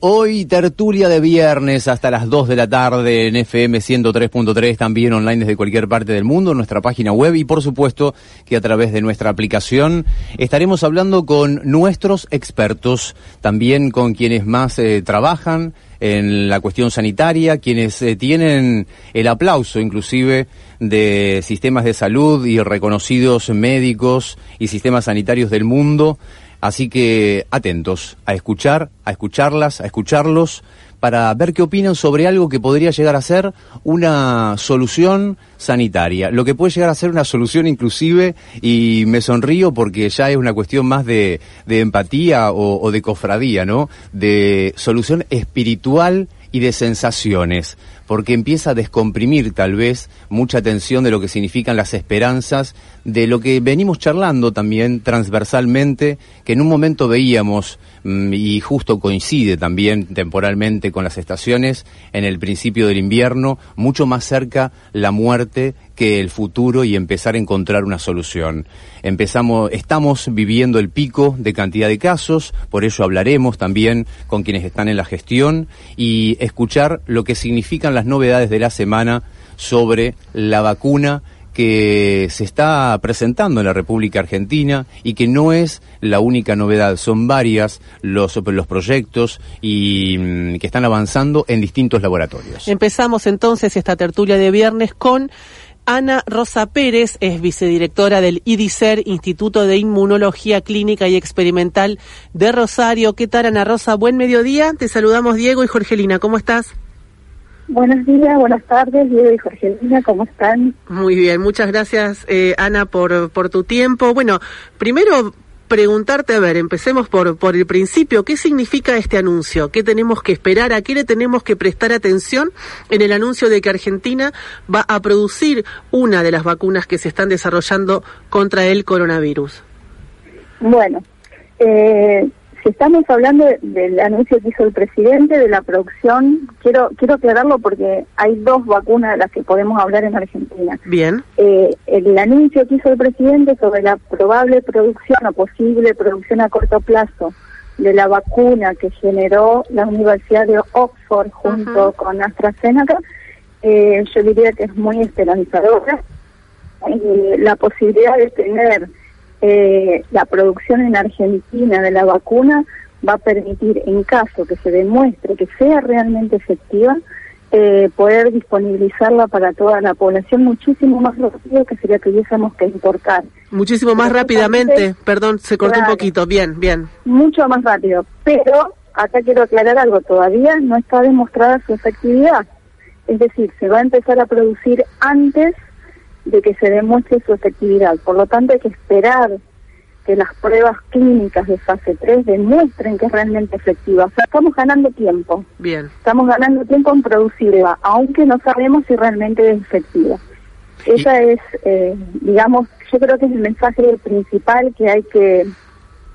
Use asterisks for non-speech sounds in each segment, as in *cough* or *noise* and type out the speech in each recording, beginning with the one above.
Hoy tertulia de viernes hasta las 2 de la tarde en FM 103.3, también online desde cualquier parte del mundo, en nuestra página web y por supuesto que a través de nuestra aplicación. Estaremos hablando con nuestros expertos, también con quienes más eh, trabajan en la cuestión sanitaria, quienes eh, tienen el aplauso inclusive de sistemas de salud y reconocidos médicos y sistemas sanitarios del mundo Así que atentos a escuchar, a escucharlas, a escucharlos, para ver qué opinan sobre algo que podría llegar a ser una solución sanitaria, lo que puede llegar a ser una solución inclusive, y me sonrío porque ya es una cuestión más de, empatía o, o de cofradía, ¿no? De solución espiritual y de sensaciones, porque empieza a descomprimir tal vez mucha tensión de lo que significan las esperanzas, de lo que venimos charlando también transversalmente, que en un momento veíamos, mm, y justo coincide también temporalmente con las estaciones, en el principio del invierno, mucho más cerca la muerte que el futuro y empezar a encontrar una solución. Empezamos, estamos viviendo el pico de cantidad de casos, por ello hablaremos también con quienes están en la gestión y escuchar lo que significan las novedades de la semana sobre la vacuna que se está presentando en la República Argentina y que no es la única novedad, son varias los, los proyectos y mm, que están avanzando en distintos laboratorios. Empezamos entonces esta tertulia de viernes con Ana Rosa Pérez es vicedirectora del IDICER, Instituto de Inmunología Clínica y Experimental de Rosario. ¿Qué tal, Ana Rosa? Buen mediodía. Te saludamos Diego y Jorgelina. ¿Cómo estás? Buenos días, buenas tardes, Diego y Jorgelina, ¿cómo están? Muy bien, muchas gracias, eh, Ana, por, por tu tiempo. Bueno, primero preguntarte, a ver, empecemos por, por el principio, ¿qué significa este anuncio? ¿Qué tenemos que esperar? ¿A qué le tenemos que prestar atención en el anuncio de que Argentina va a producir una de las vacunas que se están desarrollando contra el coronavirus? Bueno, eh, estamos hablando del anuncio que hizo el presidente de la producción, quiero quiero aclararlo porque hay dos vacunas de las que podemos hablar en Argentina. Bien. Eh, el anuncio que hizo el presidente sobre la probable producción o posible producción a corto plazo de la vacuna que generó la Universidad de Oxford junto con AstraZeneca, eh, yo diría que es muy esperanzadora. Eh, la posibilidad de tener eh, la producción en Argentina de la vacuna va a permitir, en caso que se demuestre que sea realmente efectiva, eh, poder disponibilizarla para toda la población muchísimo más rápido que sería que hubiésemos que importar. Muchísimo más rápidamente, perdón, se cortó un poquito, bien, bien. Mucho más rápido, pero acá quiero aclarar algo, todavía no está demostrada su efectividad. Es decir, se va a empezar a producir antes de que se demuestre su efectividad. Por lo tanto, hay que esperar que las pruebas clínicas de fase 3 demuestren que es realmente efectiva. O sea, estamos ganando tiempo. Bien. Estamos ganando tiempo en producirla, aunque no sabemos si realmente es efectiva. Esa es, eh, digamos, yo creo que es el mensaje principal que hay que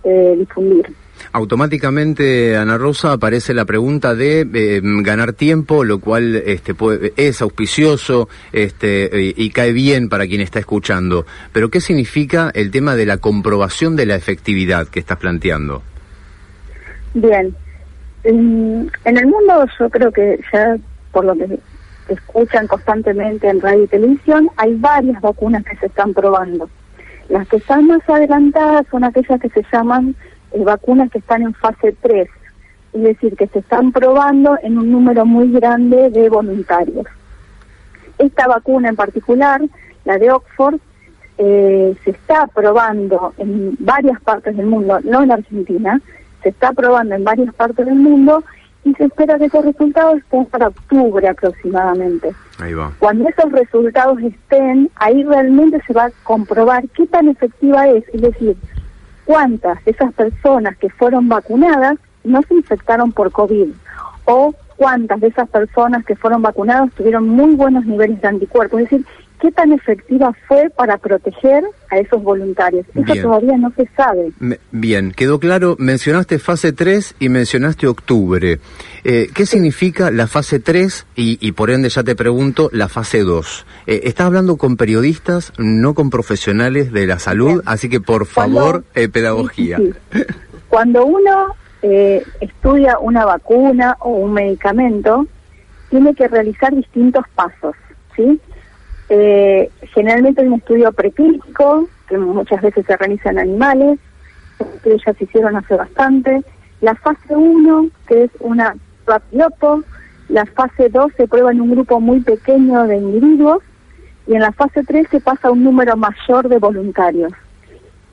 eh, difundir. Automáticamente, Ana Rosa, aparece la pregunta de eh, ganar tiempo, lo cual este, es auspicioso este, y, cae bien para quien está escuchando. Pero, ¿qué significa el tema de la comprobación de la efectividad que estás planteando? Bien. En, el mundo, yo creo que ya por lo que escuchan constantemente en radio y televisión, hay varias vacunas que se están probando. Las que están más adelantadas son aquellas que se llaman eh, vacunas que están en fase 3, es decir, que se están probando en un número muy grande de voluntarios. Esta vacuna en particular, la de Oxford, eh, se está probando en varias partes del mundo, no en Argentina, se está probando en varias partes del mundo y se espera que esos resultados estén para octubre aproximadamente. Ahí va. Cuando esos resultados estén, ahí realmente se va a comprobar qué tan efectiva es, es decir, cuántas de esas personas que fueron vacunadas no se infectaron por COVID o cuántas de esas personas que fueron vacunadas tuvieron muy buenos niveles de anticuerpos. Es decir, qué tan efectiva fue para proteger a esos voluntarios. Eso todavía no se sabe. bien, quedó claro, mencionaste fase 3 y mencionaste octubre. Eh, ¿Qué significa la fase 3 y, por ende ya te pregunto la fase 2? Eh, estás hablando con periodistas, no con profesionales de la salud, así que por favor, eh, pedagogía. Cuando uno eh, estudia una vacuna o un medicamento, tiene que realizar distintos pasos, ¿sí? Eh, generalmente hay un estudio preclínico, que muchas veces se realiza en animales, que ya se hicieron hace bastante, la fase 1, que es una piloto, la fase 2 se prueba en un grupo muy pequeño de individuos, y en la fase 3 se pasa a un número mayor de voluntarios.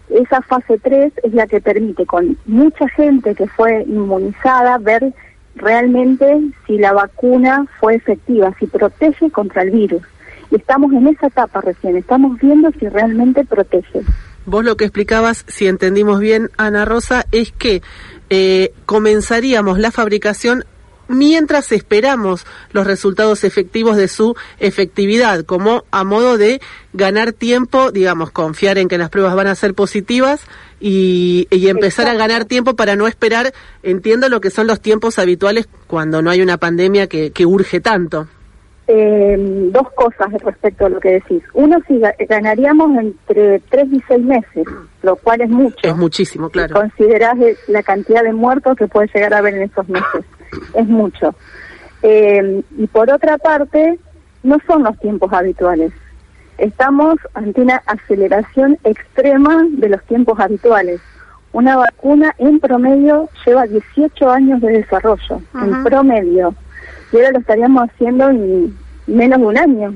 Esa fase 3 es la que permite con mucha gente que fue inmunizada ver realmente si la vacuna fue efectiva, si protege contra el virus. Estamos en esa etapa recién, estamos viendo si realmente protege. Vos lo que explicabas, si entendimos bien, Ana Rosa, es que eh, comenzaríamos la fabricación mientras esperamos los resultados efectivos de su efectividad, como a modo de ganar tiempo, digamos, confiar en que las pruebas van a ser positivas y, empezar a ganar tiempo para no esperar, entiendo lo que son los tiempos habituales cuando no hay una pandemia que, urge tanto. Eh, dos cosas respecto a lo que decís. Uno, si ganaríamos entre tres y seis meses, lo cual es mucho. Es muchísimo, claro. Si considerás la cantidad de muertos que puede llegar a haber en esos meses *coughs* es mucho. Eh, y por otra parte, no son los tiempos habituales. Estamos ante una aceleración extrema de los tiempos habituales. Una vacuna en promedio lleva 18 años de desarrollo, en promedio. Ahora lo estaríamos haciendo en menos de un año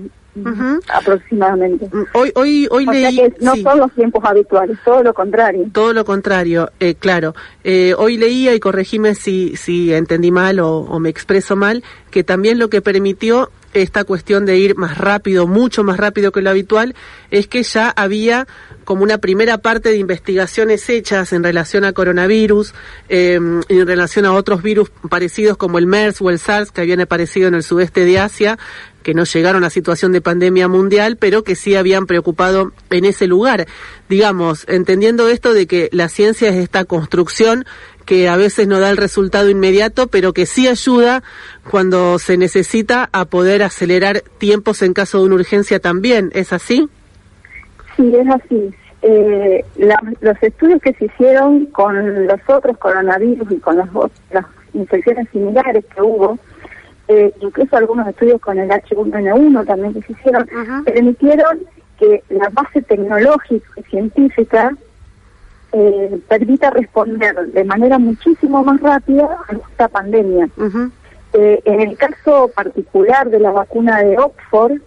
aproximadamente. Mm, hoy, hoy, hoy leí. no son los tiempos habituales, todo lo contrario. Todo lo contrario, eh, claro. Eh, hoy leía, y corregime si, si entendí mal o, me expreso mal, que también lo que permitió esta cuestión de ir más rápido, mucho más rápido que lo habitual, es que ya había como una primera parte de investigaciones hechas en relación a coronavirus, eh, en relación a otros virus parecidos como el MERS o el SARS que habían aparecido en el sudeste de Asia, que no llegaron a situación de pandemia mundial, pero que sí habían preocupado en ese lugar. Digamos, entendiendo esto de que la ciencia es esta construcción que a veces no da el resultado inmediato, pero que sí ayuda cuando se necesita a poder acelerar tiempos en caso de una urgencia también. ¿Es así? Sí, es así. Eh, los estudios que se hicieron con los otros coronavirus y con las, las infecciones similares que hubo, eh, incluso algunos estudios con el H1N1 también que se hicieron, permitieron que la base tecnológica y científica eh, permita responder de manera muchísimo más rápida a esta pandemia. Eh, en el caso particular de la vacuna de Oxford,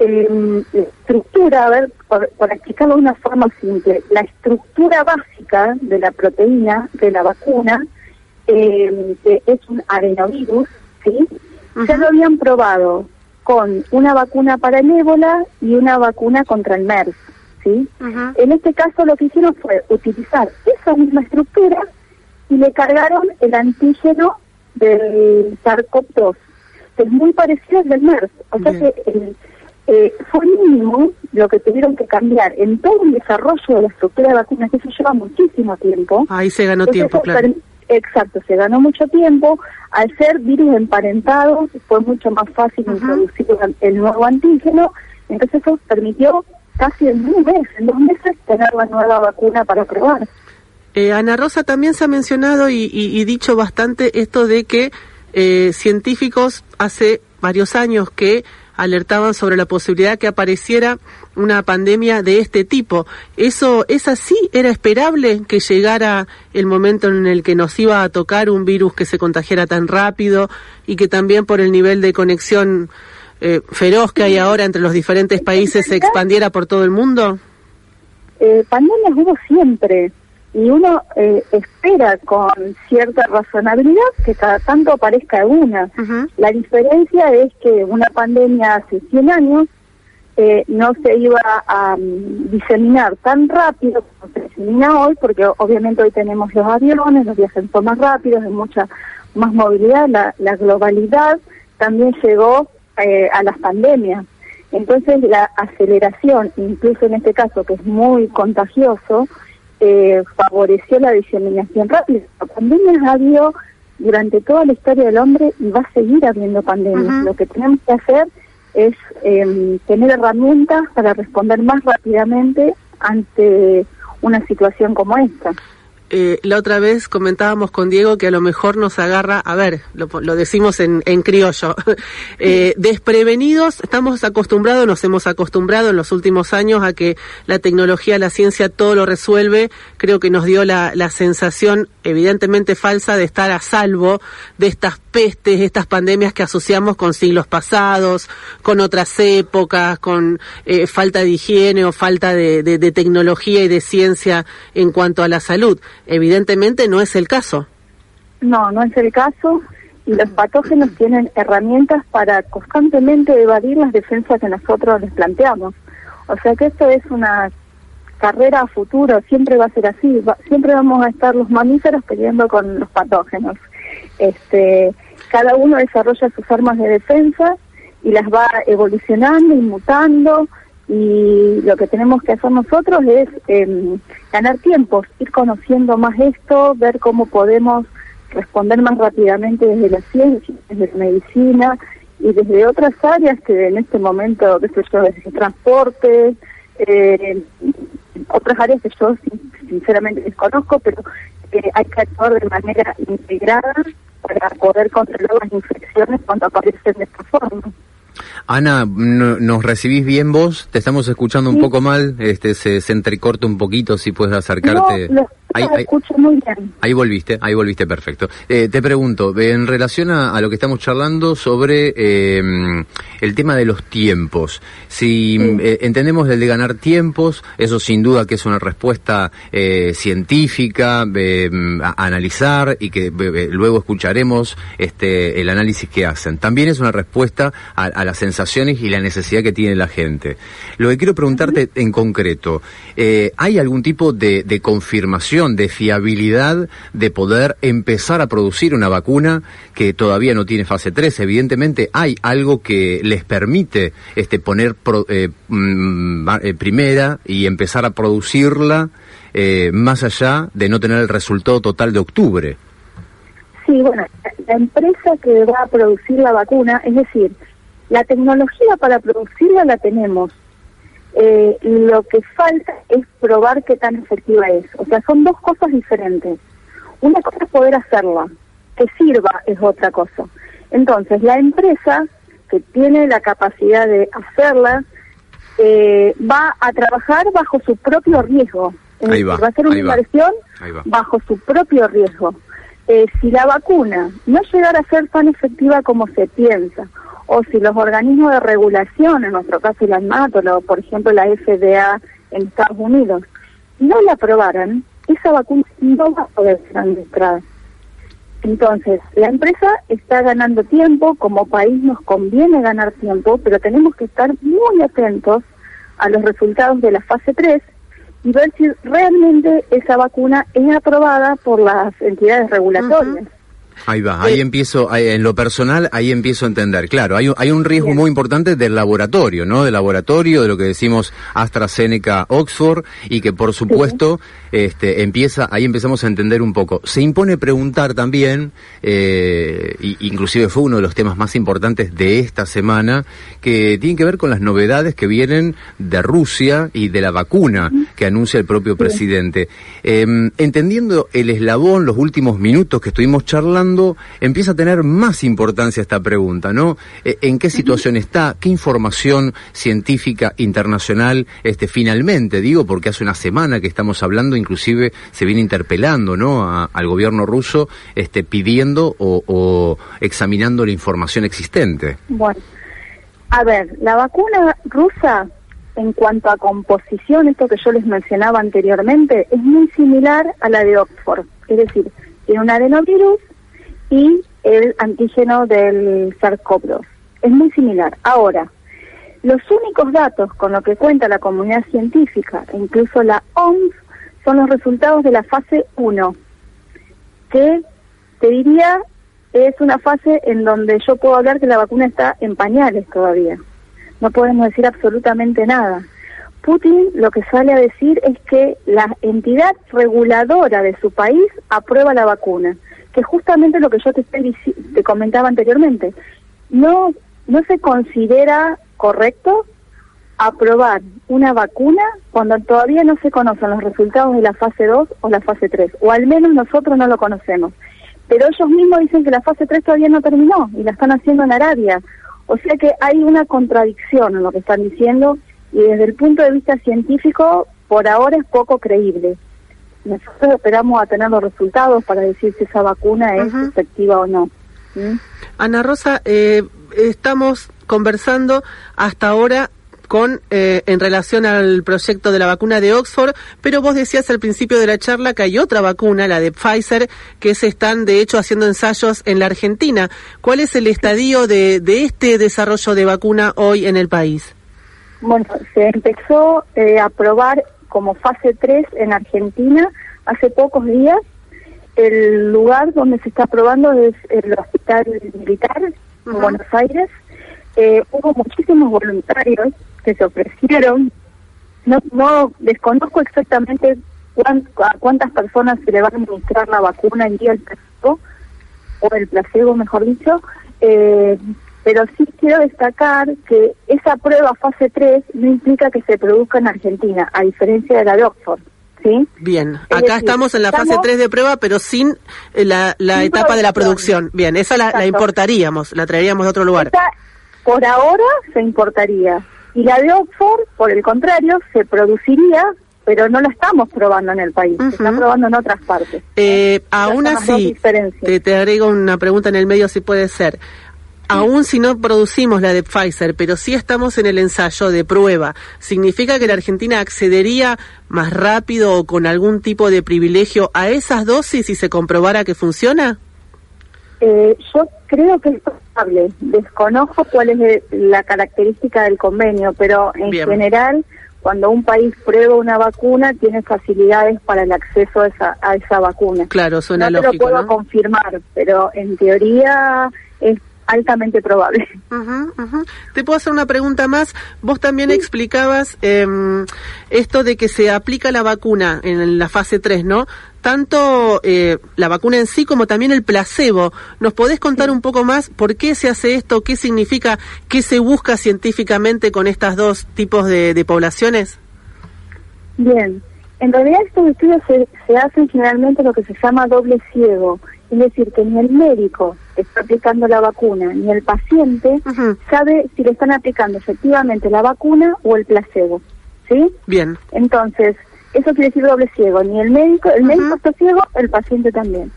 la estructura, a ver, para explicarlo de una forma simple, la estructura básica de la proteína de la vacuna, que es un adenovirus, ¿sí? Ya lo habían probado con una vacuna para el ébola y una vacuna contra el MERS. ¿Sí? En este caso lo que hicieron fue utilizar esa misma estructura y le cargaron el antígeno del SARS-CoV-2, que es muy parecido al del MERS. O sea que eh, fue mínimo lo que tuvieron que cambiar en todo el desarrollo de la estructura de vacunas, que eso lleva muchísimo tiempo. Ahí se ganó tiempo, claro. Exacto, se ganó mucho tiempo. Al ser virus emparentados, fue mucho más fácil introducir el nuevo antígeno. Entonces eso permitió casi en un mes, en dos meses, tener la nueva vacuna para probar. Eh, Ana Rosa, también se ha mencionado y, dicho bastante esto de que eh, científicos hace varios años que alertaban sobre la posibilidad que apareciera una pandemia de este tipo. ¿Eso es así? ¿Era esperable que llegara el momento en el que nos iba a tocar un virus que se contagiara tan rápido y que también por el nivel de conexión eh, feroz que hay ahora entre los diferentes países se expandiera por todo el mundo? Eh, pandemias hubo siempre y uno eh, espera con cierta razonabilidad que cada tanto aparezca una. La diferencia es que una pandemia hace 100 años eh, no se iba a mm, diseminar tan rápido como se disemina hoy, porque obviamente hoy tenemos los aviones, los viajes son más rápidos, hay mucha más movilidad, la, la globalidad también llegó eh, a las pandemias. Entonces la aceleración, incluso en este caso que es muy contagioso, eh, favoreció la diseminación rápida. La pandemia ha habido durante toda la historia del hombre y va a seguir habiendo pandemias. Lo que tenemos que hacer es eh, tener herramientas para responder más rápidamente ante una situación como esta. Eh, la otra vez comentábamos con Diego que a lo mejor nos agarra, a ver, lo, decimos en, criollo, *laughs* eh, desprevenidos, estamos acostumbrados, nos hemos acostumbrado en los últimos años a que la tecnología, la ciencia todo lo resuelve, creo que nos dio la, la sensación evidentemente falsa de estar a salvo de estas pestes, estas pandemias que asociamos con siglos pasados, con otras épocas, con eh, falta de higiene o falta de, de, tecnología y de ciencia en cuanto a la salud. Evidentemente no es el caso. No, no es el caso y los patógenos tienen herramientas para constantemente evadir las defensas que nosotros les planteamos. O sea que esto es una carrera a futuro, siempre va a ser así, siempre vamos a estar los mamíferos peleando con los patógenos. Este, cada uno desarrolla sus armas de defensa y las va evolucionando y mutando y lo que tenemos que hacer nosotros es em, ganar tiempos, ir conociendo más esto, ver cómo podemos responder más rápidamente desde la ciencia, desde la medicina y desde otras áreas que en este momento, desde transporte, eh, otras áreas que yo sinceramente desconozco, pero eh, hay que actuar de manera integrada para poder controlar las infecciones cuando aparecen de esta forma. Ana, ¿nos recibís bien vos? Te estamos escuchando un poco mal, este se, se, entrecorta un poquito, si puedes acercarte. No, ahí, escucho muy bien. Ahí volviste, ahí volviste, perfecto. Eh, te pregunto, en relación a, lo que estamos charlando sobre eh, el tema de los tiempos, si eh, entendemos el de ganar tiempos, eso sin duda que es una respuesta científica, a, analizar y que luego escucharemos este el análisis que hacen. También es una respuesta a, a las sensaciones y la necesidad que tiene la gente. Lo que quiero preguntarte en concreto, ¿hay algún tipo de, de confirmación de fiabilidad de poder empezar a producir una vacuna que todavía no tiene fase 3. Evidentemente hay algo que les permite este, poner eh, mm, eh, primera y empezar a producirla eh, más allá de no tener el resultado total de octubre. Sí, bueno, la empresa que va a producir la vacuna, es decir, la tecnología para producirla la tenemos, eh, lo que falta es probar qué tan efectiva es. O sea, son dos cosas diferentes. Una cosa es poder hacerla, que sirva es otra cosa. Entonces, la empresa que tiene la capacidad de hacerla eh, va a trabajar bajo su propio riesgo. va, a hacer una inversión bajo su propio riesgo. Eh, si la vacuna no llegara a ser tan efectiva como se piensa, o si los organismos de regulación, en nuestro caso la ANMAT o por ejemplo la FDA en Estados Unidos, no la aprobaran, esa vacuna no va a poder ser administrada. Entonces, la empresa está ganando tiempo, como país nos conviene ganar tiempo, pero tenemos que estar muy atentos a los resultados de la fase 3 y ver si realmente esa vacuna es aprobada por las entidades regulatorias. Ahí va, ahí empiezo, en lo personal, ahí empiezo a entender. Claro, hay, hay un riesgo muy importante del laboratorio, ¿no? Del laboratorio, de lo que decimos AstraZeneca, Oxford, y que por supuesto, este, empieza, ahí empezamos a entender un poco. Se impone preguntar también, eh, inclusive fue uno de los temas más importantes de esta semana, que tiene que ver con las novedades que vienen de Rusia y de la vacuna que anuncia el propio presidente. Em, entendiendo el eslabón, los últimos minutos que estuvimos charlando, empieza a tener más importancia esta pregunta, ¿no? Eh, ¿En qué situación está? ¿Qué información científica internacional este, finalmente, digo, porque hace una semana que estamos hablando, inclusive se viene interpelando, ¿no? al gobierno ruso este, pidiendo o, o examinando la información existente. Bueno, a ver, la vacuna rusa en cuanto a composición, esto que yo les mencionaba anteriormente, es muy similar a la de Oxford. Es decir, tiene un adenovirus y el antígeno del SARS-CoV-2. Es muy similar. Ahora, Los únicos datos con los que cuenta la comunidad científica, incluso la OMS, son los resultados de la fase 1, que te diría es una fase en donde yo puedo hablar que la vacuna está en pañales todavía. No podemos decir absolutamente nada. Putin lo que sale a decir es que la entidad reguladora de su país aprueba la vacuna, que justamente lo que yo te, te comentaba anteriormente. No, no se considera correcto aprobar una vacuna cuando todavía no se conocen los resultados de la fase 2 o la fase 3, o al menos nosotros no lo conocemos. Pero ellos mismos dicen que la fase 3 todavía no terminó y la están haciendo en Arabia. O sea que hay una contradicción en lo que están diciendo y desde el punto de vista científico por ahora es poco creíble. Nosotros esperamos a tener los resultados para decir si esa vacuna es efectiva o no. ¿Mm? Ana Rosa, eh, estamos conversando hasta ahora con eh, en relación al proyecto de la vacuna de Oxford, pero vos decías al principio de la charla que hay otra vacuna, la de Pfizer, que se están de hecho haciendo ensayos en la Argentina. ¿Cuál es el estadio de, de este desarrollo de vacuna hoy en el país? Bueno, se empezó eh, a probar como fase 3 en Argentina hace pocos días. El lugar donde se está probando es el Hospital Militar en Buenos Aires. Eh, hubo muchísimos voluntarios que se ofrecieron. No, no desconozco exactamente a cuántas personas se le va a administrar la vacuna en día el placebo, o el placebo, mejor dicho, eh, pero sí quiero destacar que esa prueba fase 3 no implica que se produzca en Argentina, a diferencia de la de Oxford. ¿Sí? Bien, acá estamos en la fase 3 de prueba, pero sin eh, la, la etapa de la producción. Bien, esa la, la, importaríamos, la traeríamos de otro lugar. por ahora se importaría. Y la de Oxford, por el contrario, se produciría, pero no la estamos probando en el país, se está probando en otras partes. Eh, aún así, te, te agrego una pregunta en el medio si puede ser. Aún si no producimos la de Pfizer, pero sí estamos en el ensayo de prueba, ¿significa que la Argentina accedería más rápido o con algún tipo de privilegio a esas dosis si se comprobara que funciona? Eh, yo creo que es Desconozco cuál es la característica del convenio, pero en general, cuando un país prueba una vacuna, tiene facilidades para el acceso a esa, a esa vacuna. Claro, suena no lógico. No lo puedo confirmar, pero en teoría es altamente probable. Te puedo hacer una pregunta más. Vos también explicabas em, esto de que se aplica la vacuna en la fase 3, ¿no? Tanto eh, la vacuna en sí como también el placebo. ¿Nos podés contar un poco más por qué se hace esto? ¿Qué significa? ¿Qué se busca científicamente con estos dos tipos de, de poblaciones? Bien. En realidad estos estudios se, se hacen generalmente lo que se llama doble ciego es decir, que ni el médico está aplicando la vacuna, ni el paciente sabe si le están aplicando efectivamente la vacuna o el placebo. ¿Sí? Bien. Entonces, eso quiere decir doble ciego. Ni el médico, el médico está ciego, el paciente también.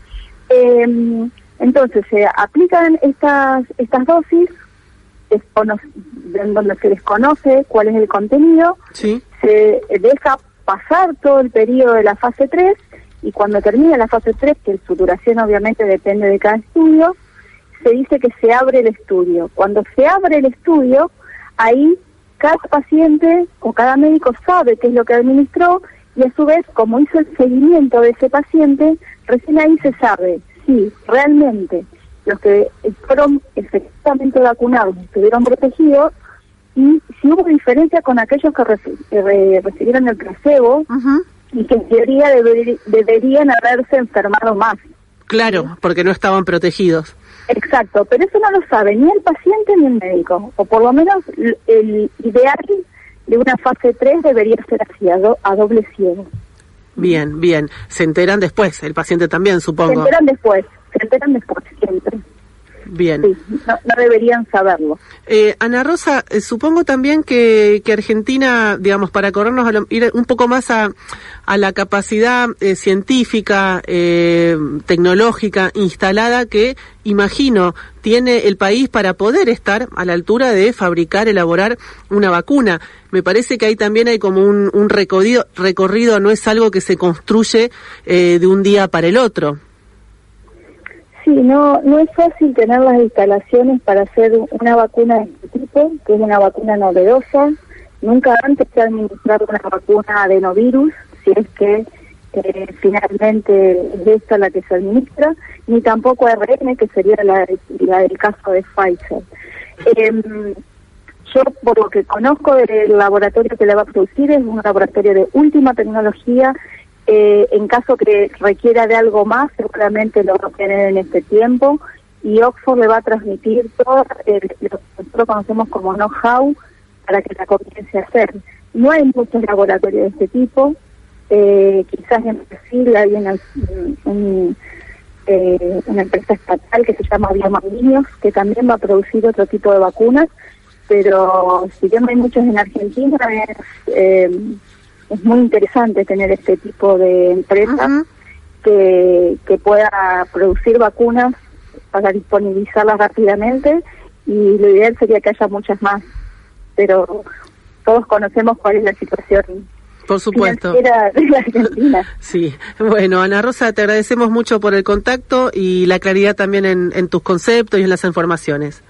Eh, entonces, se aplican estas, estas dosis en donde se desconoce cuál es el contenido, sí. se deja pasar todo el periodo de la fase 3 y cuando termina la fase 3, que su duración obviamente depende de cada estudio, se dice que se abre el estudio. Cuando se abre el estudio, ahí cada paciente o cada médico sabe qué es lo que administró y a su vez, como hizo el seguimiento de ese paciente, recién ahí se sabe si realmente los que fueron efectivamente vacunados estuvieron protegidos y si hubo diferencia con aquellos que recibieron el placebo, y que en teoría deberían haberse enfermado más. Claro, porque no estaban protegidos. Exacto, pero eso no lo sabe ni el paciente ni el médico, o por lo menos el ideal de una fase 3 debería ser así, a, a doble ciego. Bien, bien. Se enteran después, el paciente también, supongo. Se enteran después, se enteran después siempre. Bien. no, deberían saberlo. Eh, Ana Rosa, eh, supongo también que, que, Argentina, digamos, para corrernos a ir un poco más a, a la capacidad eh, científica, tecnológica instalada que, imagino, tiene el país para poder estar a la altura de fabricar, elaborar una vacuna. Me parece que ahí también hay como un, un recorrido, recorrido, no es algo que se construye de un día para el otro. Sí, no, no es fácil tener las instalaciones para hacer una vacuna de este tipo, que es una vacuna novedosa. Nunca antes se ha administrado una vacuna adenovirus, si es que eh, finalmente es esta la que se administra, ni tampoco ARN, que sería la, del caso de Pfizer. Em, yo, por lo que conozco del laboratorio que le va a producir, es un laboratorio de última tecnología. Eh, en caso que requiera de algo más, seguramente lo va a tener en este tiempo. Y Oxford le va a transmitir todo lo que nosotros conocemos como know-how para que la comience a hacer. No hay muchos laboratorios de este tipo. Eh, quizás en Brasil hay una, eh, una empresa estatal que se llama Biomagnios, que también va a producir otro tipo de vacunas pero si bien hay muchos en Argentina, es, eh, es muy interesante tener este tipo de empresa que, que pueda producir vacunas para disponibilizarlas rápidamente y lo ideal sería que haya muchas más, pero todos conocemos cuál es la situación por supuesto. De la Argentina. *laughs* Sí, bueno, Ana Rosa, te agradecemos mucho por el contacto y la claridad también en, en tus conceptos y en las informaciones.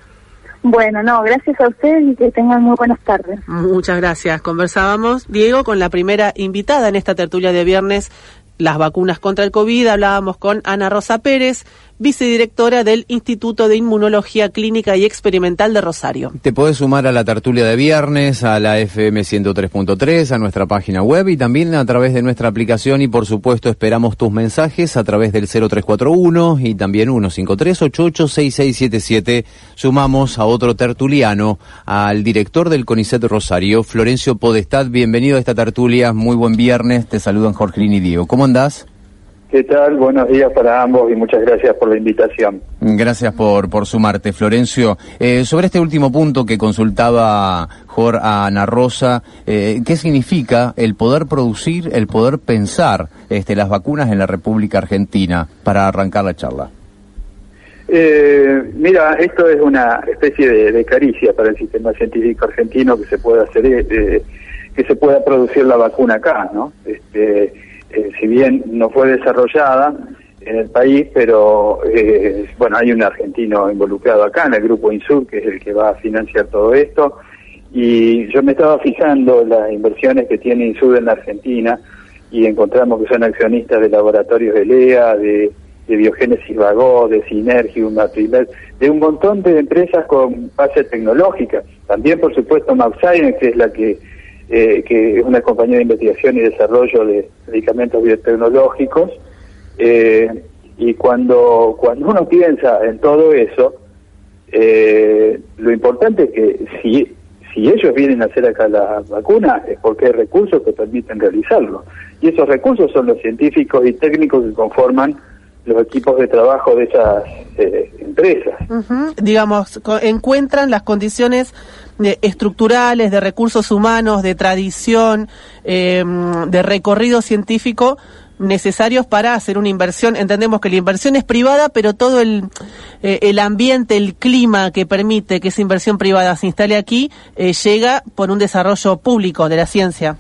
Bueno, no, gracias a ustedes y que tengan muy buenas tardes. Muchas gracias. Conversábamos, Diego, con la primera invitada en esta tertulia de viernes, las vacunas contra el COVID. Hablábamos con Ana Rosa Pérez, vicedirectora del Instituto de Inmunología Clínica y Experimental de Rosario. Te puedes sumar a la tertulia de viernes, a la FM 103.3, a nuestra página web y también a través de nuestra aplicación y por supuesto esperamos tus mensajes a través del 0341 y también 153-886677. Sumamos a otro tertuliano, al director del CONICET Rosario, Florencio Podestad. Bienvenido a esta tertulia, muy buen viernes, te saludan Jorge y Diego. ¿Cómo andás? ¿Qué tal? Buenos días para ambos y muchas gracias por la invitación. Gracias por, por sumarte, Florencio. Eh, sobre este último punto que consultaba Jorge a Ana Rosa, eh, ¿qué significa el poder producir, el poder pensar este, las vacunas en la República Argentina para arrancar la charla? Eh, mira, esto es una especie de, caricia para el sistema científico argentino que se pueda hacer, que se pueda producir la vacuna acá, ¿no? Este, eh, si bien no fue desarrollada en el país, pero eh, bueno, hay un argentino involucrado acá en el grupo Insur, que es el que va a financiar todo esto, y yo me estaba fijando las inversiones que tiene Insur en la Argentina y encontramos que son accionistas de laboratorios de LEA, de, Biogénesis Vagó, de Synergium, de un montón de empresas con base tecnológica. También, por supuesto, MapScience, que es la que eh, que es una compañía de investigación y desarrollo de medicamentos biotecnológicos. Eh, y cuando, cuando uno piensa en todo eso, eh, lo importante es que si, si ellos vienen a hacer acá la vacuna es porque hay recursos que permiten realizarlo. Y esos recursos son los científicos y técnicos que conforman los equipos de trabajo de esas empresas. Digamos, encuentran las condiciones de, estructurales, de recursos humanos, de tradición, em, de recorrido científico necesarios para hacer una inversión. Entendemos que la inversión es privada, pero todo el, eh, el ambiente, el clima que permite que esa inversión privada se instale aquí, eh, llega por un desarrollo público de la ciencia.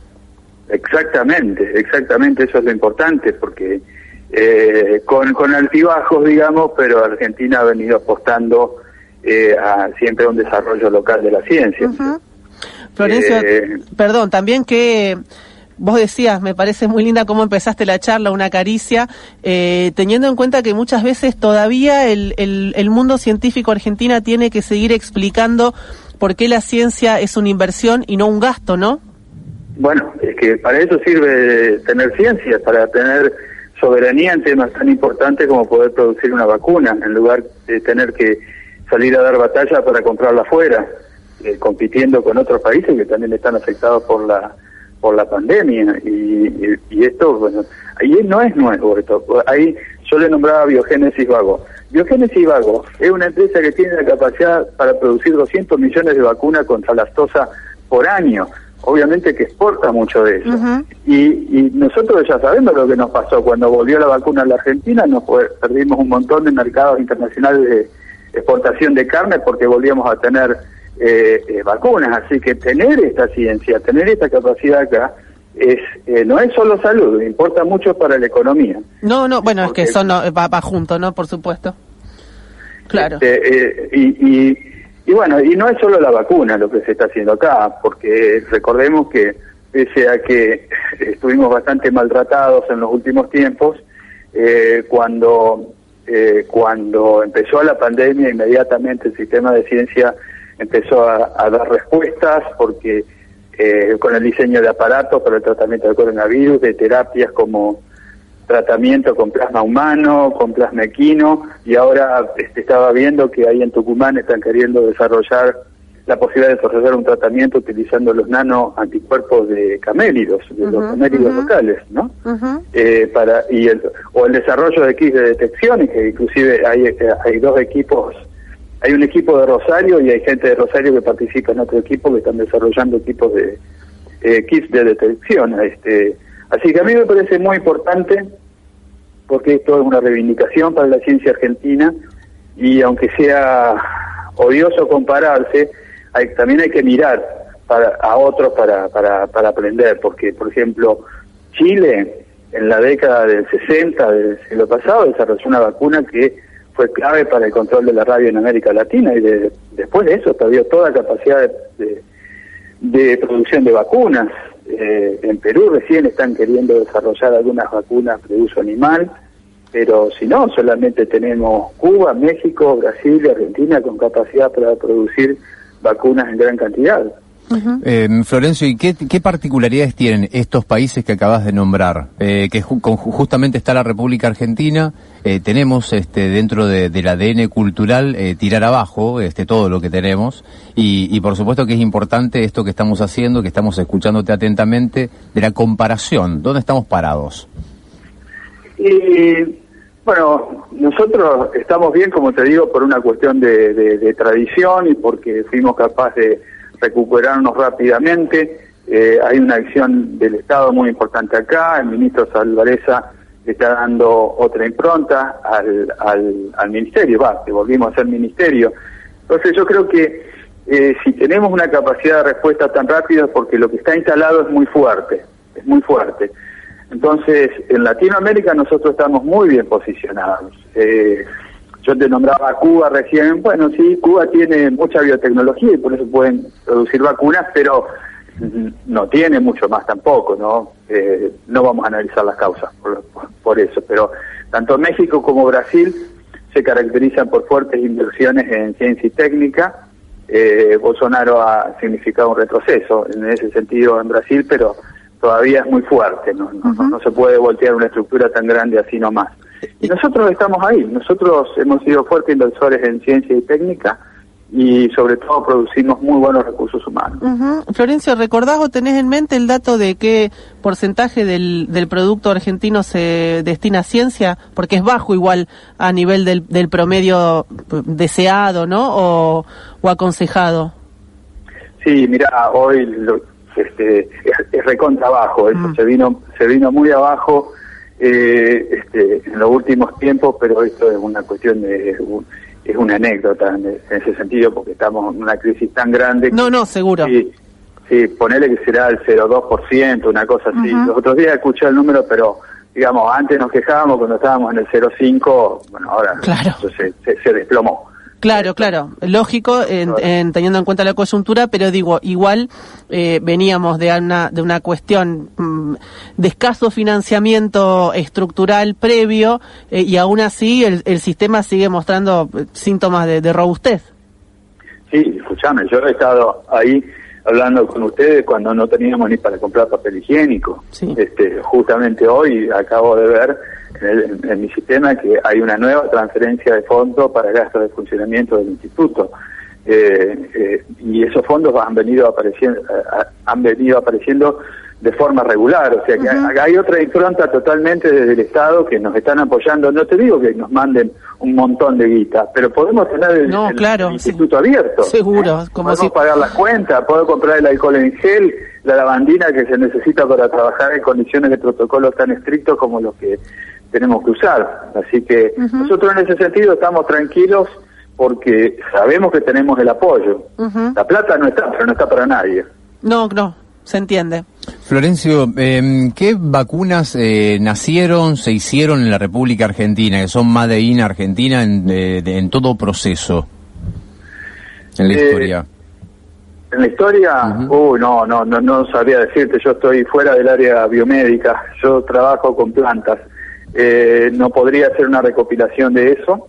Exactamente, exactamente, eso es lo importante, porque eh, con, con altibajos, digamos, pero Argentina ha venido apostando eh, a siempre un desarrollo local de la ciencia. Florencia, eh, perdón, también que vos decías, me parece muy linda cómo empezaste la charla, una caricia, eh, teniendo en cuenta que muchas veces todavía el, el, mundo científico argentina tiene que seguir explicando por qué la ciencia es una inversión y no un gasto, ¿no? Bueno, es que para eso sirve tener ciencia, para tener soberanía en temas tan importantes como poder producir una vacuna, en lugar de tener que salir a dar batalla para comprarla afuera, eh, compitiendo con otros países que también están afectados por la por la pandemia. Y, y, esto bueno ahí no es nuevo esto. Ahí yo le nombraba Biogénesis Vago. Biogénesis Vago es una empresa que tiene la capacidad para producir 200 millones de vacunas contra la lactosa por año obviamente que exporta mucho de eso y, y nosotros ya sabemos lo que nos pasó cuando volvió la vacuna a la Argentina nos perdimos un montón de mercados internacionales de exportación de carne porque volvíamos a tener eh, eh, vacunas. Así que tener esta ciencia, tener esta capacidad acá, es eh, no es solo salud, importa mucho para la economía. No, no, bueno, es que eso no, va, va junto, ¿no? Por supuesto. Claro. Este, eh, y, y, bueno, y no es solo la vacuna lo que se está haciendo acá, porque recordemos que pese a que *laughs* estuvimos bastante maltratados en los últimos tiempos, eh, cuando, eh, cuando empezó la pandemia, inmediatamente el sistema de ciencia empezó a, dar respuestas porque eh, con el diseño de aparatos para el tratamiento del coronavirus, de terapias como tratamiento con plasma humano, con plasma equino, y ahora este, estaba viendo que ahí en Tucumán están queriendo desarrollar la posibilidad de desarrollar un tratamiento utilizando los nano anticuerpos de camélidos, de los camélidos locales, ¿no? eh, para y el, o el desarrollo de kits de detección, y que inclusive hay, eh, hay dos equipos, hay un equipo de Rosario y hay gente de Rosario que participa en otro equipo que están desarrollando equipos de eh, kits de detección. Este, así que a mí me parece muy importante porque esto es una reivindicación para la ciencia argentina y aunque sea odioso compararse, también hay que mirar para, a otros para, para, aprender, porque, por ejemplo, Chile en la década del 60 del siglo pasado desarrolló una vacuna que fue clave para el control de la rabia en América Latina y después de eso perdió toda capacidad de, de, producción de vacunas. Eh, en Perú recién están queriendo desarrollar algunas vacunas de uso animal, pero si no, solamente tenemos Cuba, México, Brasil y Argentina con capacidad para producir vacunas en gran cantidad. Eh, Florencio, ¿y qué, qué, particularidades tienen estos países que acabas de nombrar? Eh, que justamente está la República Argentina, eh, tenemos este, dentro de, del ADN cultural eh, tirar abajo este, todo lo que tenemos y, y, por supuesto que es importante esto que estamos haciendo, que estamos escuchándote atentamente, de la comparación, ¿dónde estamos parados? Y bueno, nosotros estamos bien, como te digo, por una cuestión de, tradición y porque fuimos capaces de recuperarnos rápidamente. Eh, hay una acción del Estado muy importante acá. El ministro Salvareza está dando otra impronta al, al, ministerio, va, que volvimos a ser ministerio. Entonces yo creo que eh, si tenemos una capacidad de respuesta tan rápida porque lo que está instalado es muy fuerte, es muy fuerte. Entonces, en Latinoamérica nosotros estamos muy bien posicionados. Eh, yo te nombraba Cuba recién. Bueno, sí, Cuba tiene mucha biotecnología y por eso pueden producir vacunas, pero no tiene mucho más tampoco, ¿no? Eh, no vamos a analizar las causas por, eso, pero tanto México como Brasil se caracterizan por fuertes inversiones en ciencia y técnica. Eh, Bolsonaro ha significado un retroceso en ese sentido en Brasil, pero todavía es muy fuerte, no, no, se puede voltear una estructura tan grande así nomás. Y *laughs* nosotros estamos ahí, nosotros hemos sido fuertes inversores en ciencia y técnica y sobre todo producimos muy buenos recursos humanos. Florencio, ¿recordás o tenés en mente el dato de qué porcentaje del, del producto argentino se destina a ciencia? Porque es bajo igual a nivel del, del promedio deseado, ¿no? O, o aconsejado. Sí, mira, hoy lo, este, es, recontra abajo, eso mm. se vino, se vino muy abajo eh, este, en los últimos tiempos, pero esto es una cuestión de, es una anécdota en, ese sentido, porque estamos en una crisis tan grande. No, no, seguro. Sí, sí ponele que será el 0,2%, una cosa así. Los otros días escuché el número, pero digamos, antes nos quejábamos cuando estábamos en el 0,5, bueno, ahora claro. se desplomó. Claro, claro, lógico, en, teniendo en cuenta la coyuntura, pero digo, igual eh, veníamos de una, de una cuestión mm, de escaso financiamiento estructural previo eh, y aún así el, el, sistema sigue mostrando eh, síntomas de, robustez. Sí, escúchame, yo he estado ahí hablando con ustedes cuando no teníamos ni para comprar papel higiénico. Este, justamente hoy acabo de ver en, mi sistema que hay una nueva transferencia de fondos para gastos de funcionamiento del instituto. Eh, eh, y esos fondos han venido apareciendo eh, han venido apareciendo de forma regular, o sea que hay otra impronta totalmente desde el Estado que nos están apoyando. No te digo que nos manden un montón de guita, pero podemos tener el, instituto abierto. Seguro, como podemos pagar las cuentas, puedo comprar el alcohol en gel, la lavandina que se necesita para trabajar en condiciones de protocolos tan estrictos como los que tenemos que usar. Así que nosotros en ese sentido estamos tranquilos porque sabemos que tenemos el apoyo. La plata no está, pero no está para nadie. No, no, se entiende. Florencio, em, ¿qué vacunas eh, nacieron, se hicieron en la República Argentina, que son Made in Argentina en, en todo proceso? En la historia. En la historia, uh, no, no, no, no sabría decirte, yo estoy fuera del área biomédica, yo trabajo con plantas, eh, no podría hacer una recopilación de eso,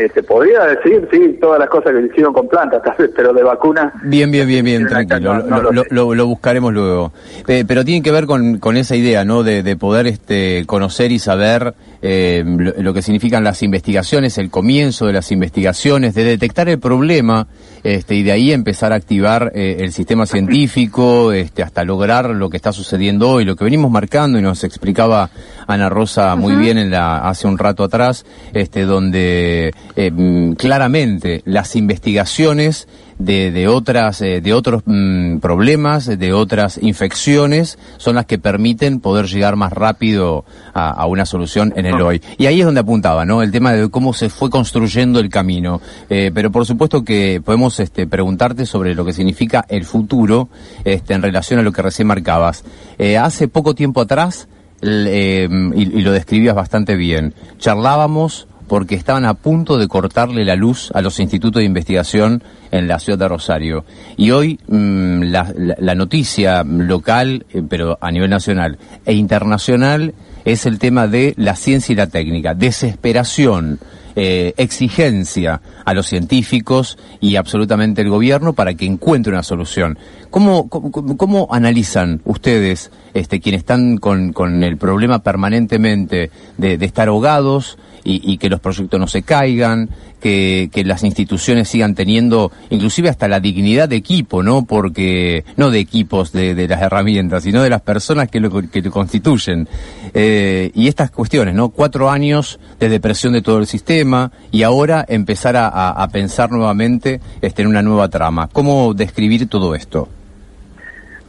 eh, te podría decir, sí, todas las cosas que se hicieron con plantas, *laughs* pero de vacunas... Bien, bien, bien, bien, *laughs* tranquilo, lo, buscaremos luego. Eh, pero tiene que ver con, con esa idea, ¿no?, de, de poder este, conocer y saber eh, lo, que significan las investigaciones, el comienzo de las investigaciones, de detectar el problema este, y de ahí empezar a activar el sistema científico este, hasta lograr lo que está sucediendo hoy, lo que venimos marcando y nos explicaba Ana Rosa muy bien en la, hace un rato atrás, este, donde eh, claramente las investigaciones de, de otras eh, de otros mm, problemas, de otras infecciones, son las que permiten poder llegar más rápido a, una solución en el hoy. Y ahí es donde apuntaba, ¿no? El tema de cómo se fue construyendo el camino. Eh, pero por supuesto que podemos este, preguntarte sobre lo que significa el futuro este, en relación a lo que recién marcabas. Eh, hace poco tiempo atrás, y, y lo describías bastante bien, charlábamos porque estaban a punto de cortarle la luz a los institutos de investigación en la ciudad de Rosario. Y hoy mm, la, noticia local, eh, pero a nivel nacional e internacional, es el tema de la ciencia y la técnica. Desesperación, eh, exigencia a los científicos y absolutamente el gobierno para que encuentre una solución. ¿Cómo, cómo, analizan ustedes, este, quienes están con, con el problema permanentemente de, estar ahogados, y, que los proyectos no se caigan, que, que, las instituciones sigan teniendo inclusive hasta la dignidad de equipo, ¿no? Porque, no de equipos de, de las herramientas, sino de las personas que lo, que lo constituyen. Eh, y estas cuestiones, ¿no? Cuatro años de depresión de todo el sistema y ahora empezar a, a, pensar nuevamente este, en una nueva trama. ¿Cómo describir todo esto?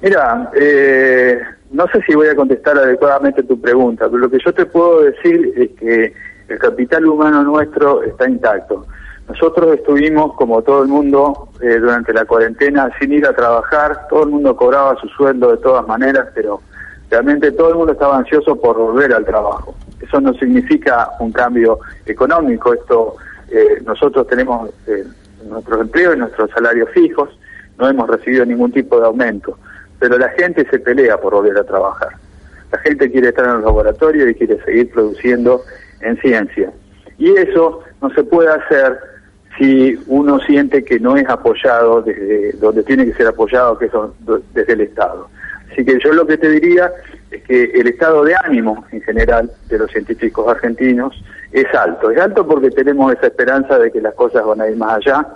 Mira, eh, no sé si voy a contestar adecuadamente tu pregunta, pero lo que yo te puedo decir es que el capital humano nuestro está intacto. Nosotros estuvimos, como todo el mundo, eh, durante la cuarentena sin ir a trabajar, todo el mundo cobraba su sueldo de todas maneras, pero realmente todo el mundo estaba ansioso por volver al trabajo. Eso no significa un cambio económico, esto eh, nosotros tenemos eh, nuestros empleos y nuestros salarios fijos, no hemos recibido ningún tipo de aumento, pero la gente se pelea por volver a trabajar. La gente quiere estar en los laboratorios y quiere seguir produciendo en ciencia. Y eso no se puede hacer si uno siente que no es apoyado desde donde tiene que ser apoyado, que es desde el Estado. Así que yo lo que te diría es que el estado de ánimo en general de los científicos argentinos es alto. Es alto porque tenemos esa esperanza de que las cosas van a ir más allá.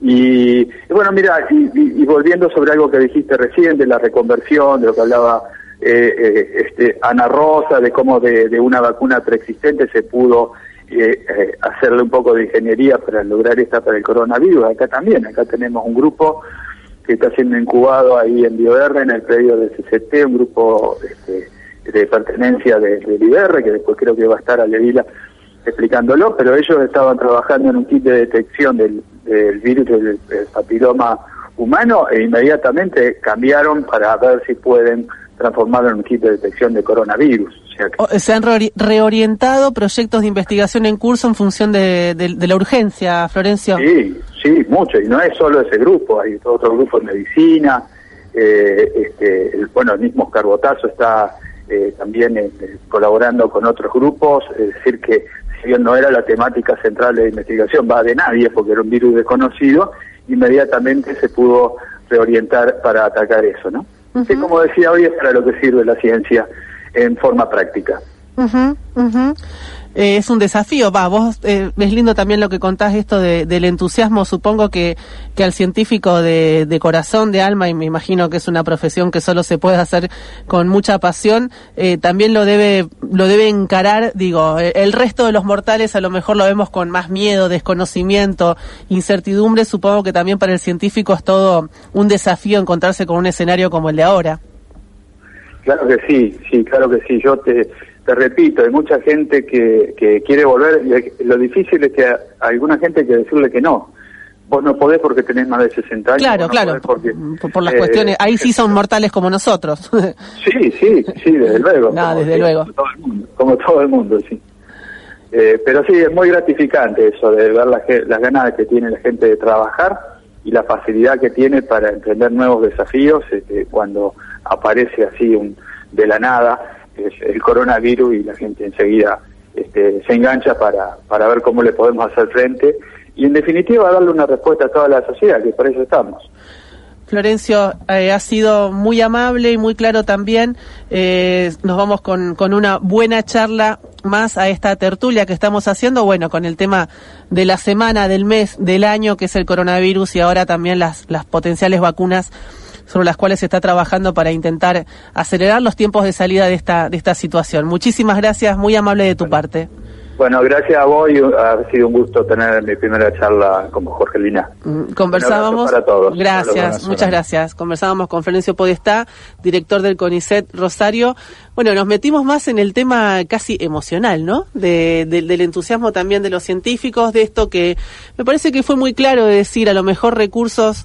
Y, bueno, mira, y, volviendo sobre algo que dijiste recién, de la reconversión, de lo que hablaba eh, eh, este, Ana Rosa, de cómo de, una vacuna preexistente se pudo eh, eh, hacerle un poco de ingeniería para lograr esta para el coronavirus. Acá también, acá tenemos un grupo que está siendo incubado ahí en BioR, en el predio del CCT, un grupo este, de pertenencia del de que después creo que va a estar a Levila explicándolo, pero ellos estaban trabajando en un kit de detección del, virus del papiloma humano e inmediatamente cambiaron para ver si pueden transformado en un kit de detección de coronavirus. Se han reorientado proyectos de investigación en curso en función de, la urgencia, Florencio. Sí, sí, mucho, y no es solo ese grupo, hay otro grupo de medicina, eh, este, el, bueno, el mismo Carbotazo está eh, también eh, colaborando con otros grupos, es decir, que si bien no era la temática central de investigación, va de nadie, porque era un virus desconocido, inmediatamente se pudo reorientar para atacar eso, ¿no? que como decía hoy es para lo que sirve la ciencia en forma práctica. Eh, es un desafío, va, vos eh, es lindo también lo que contás esto del entusiasmo, supongo que, que al científico de, corazón, de alma, y me imagino que es una profesión que solo se puede hacer con mucha pasión, eh, también lo debe, lo debe encarar, digo, el resto de los mortales a lo mejor lo vemos con más miedo, desconocimiento, incertidumbre, supongo que también para el científico es todo un desafío encontrarse con un escenario como el de ahora. Claro que sí, sí, claro que sí. Yo te, te repito, hay mucha gente que, que quiere volver y lo difícil es que a alguna gente hay que decirle que no, vos no podés porque tenés más de 60 años. Claro, no claro, porque, por, las cuestiones, ahí sí son mortales como nosotros. *laughs* sí, sí, sí, desde luego. No, desde luego. Como todo el mundo, como todo el mundo sí. Eh, pero sí, es muy gratificante eso de ver las, las ganas que tiene la gente de trabajar y la facilidad que tiene para emprender nuevos desafíos este, cuando aparece así un de la nada el coronavirus y la gente enseguida este, se engancha para, para ver cómo le podemos hacer frente y en definitiva darle una respuesta a toda la sociedad, que por eso estamos. Florencio, eh, ha sido muy amable y muy claro también. Eh, nos vamos con, con una buena charla más a esta tertulia que estamos haciendo, bueno, con el tema de la semana, del mes, del año, que es el coronavirus y ahora también las, las potenciales vacunas sobre las cuales se está trabajando para intentar acelerar los tiempos de salida de esta, de esta situación. Muchísimas gracias, muy amable de tu parte. Bueno, gracias a vos y ha sido un gusto tener mi primera charla con Jorge Lina. Mm, conversábamos. Para todos. Gracias, muchas gracias. Conversábamos con Florencio Podestá, director del CONICET Rosario. Bueno, nos metimos más en el tema casi emocional, ¿no? De, del entusiasmo también de los científicos, de esto que me parece que fue muy claro de decir, a lo mejor recursos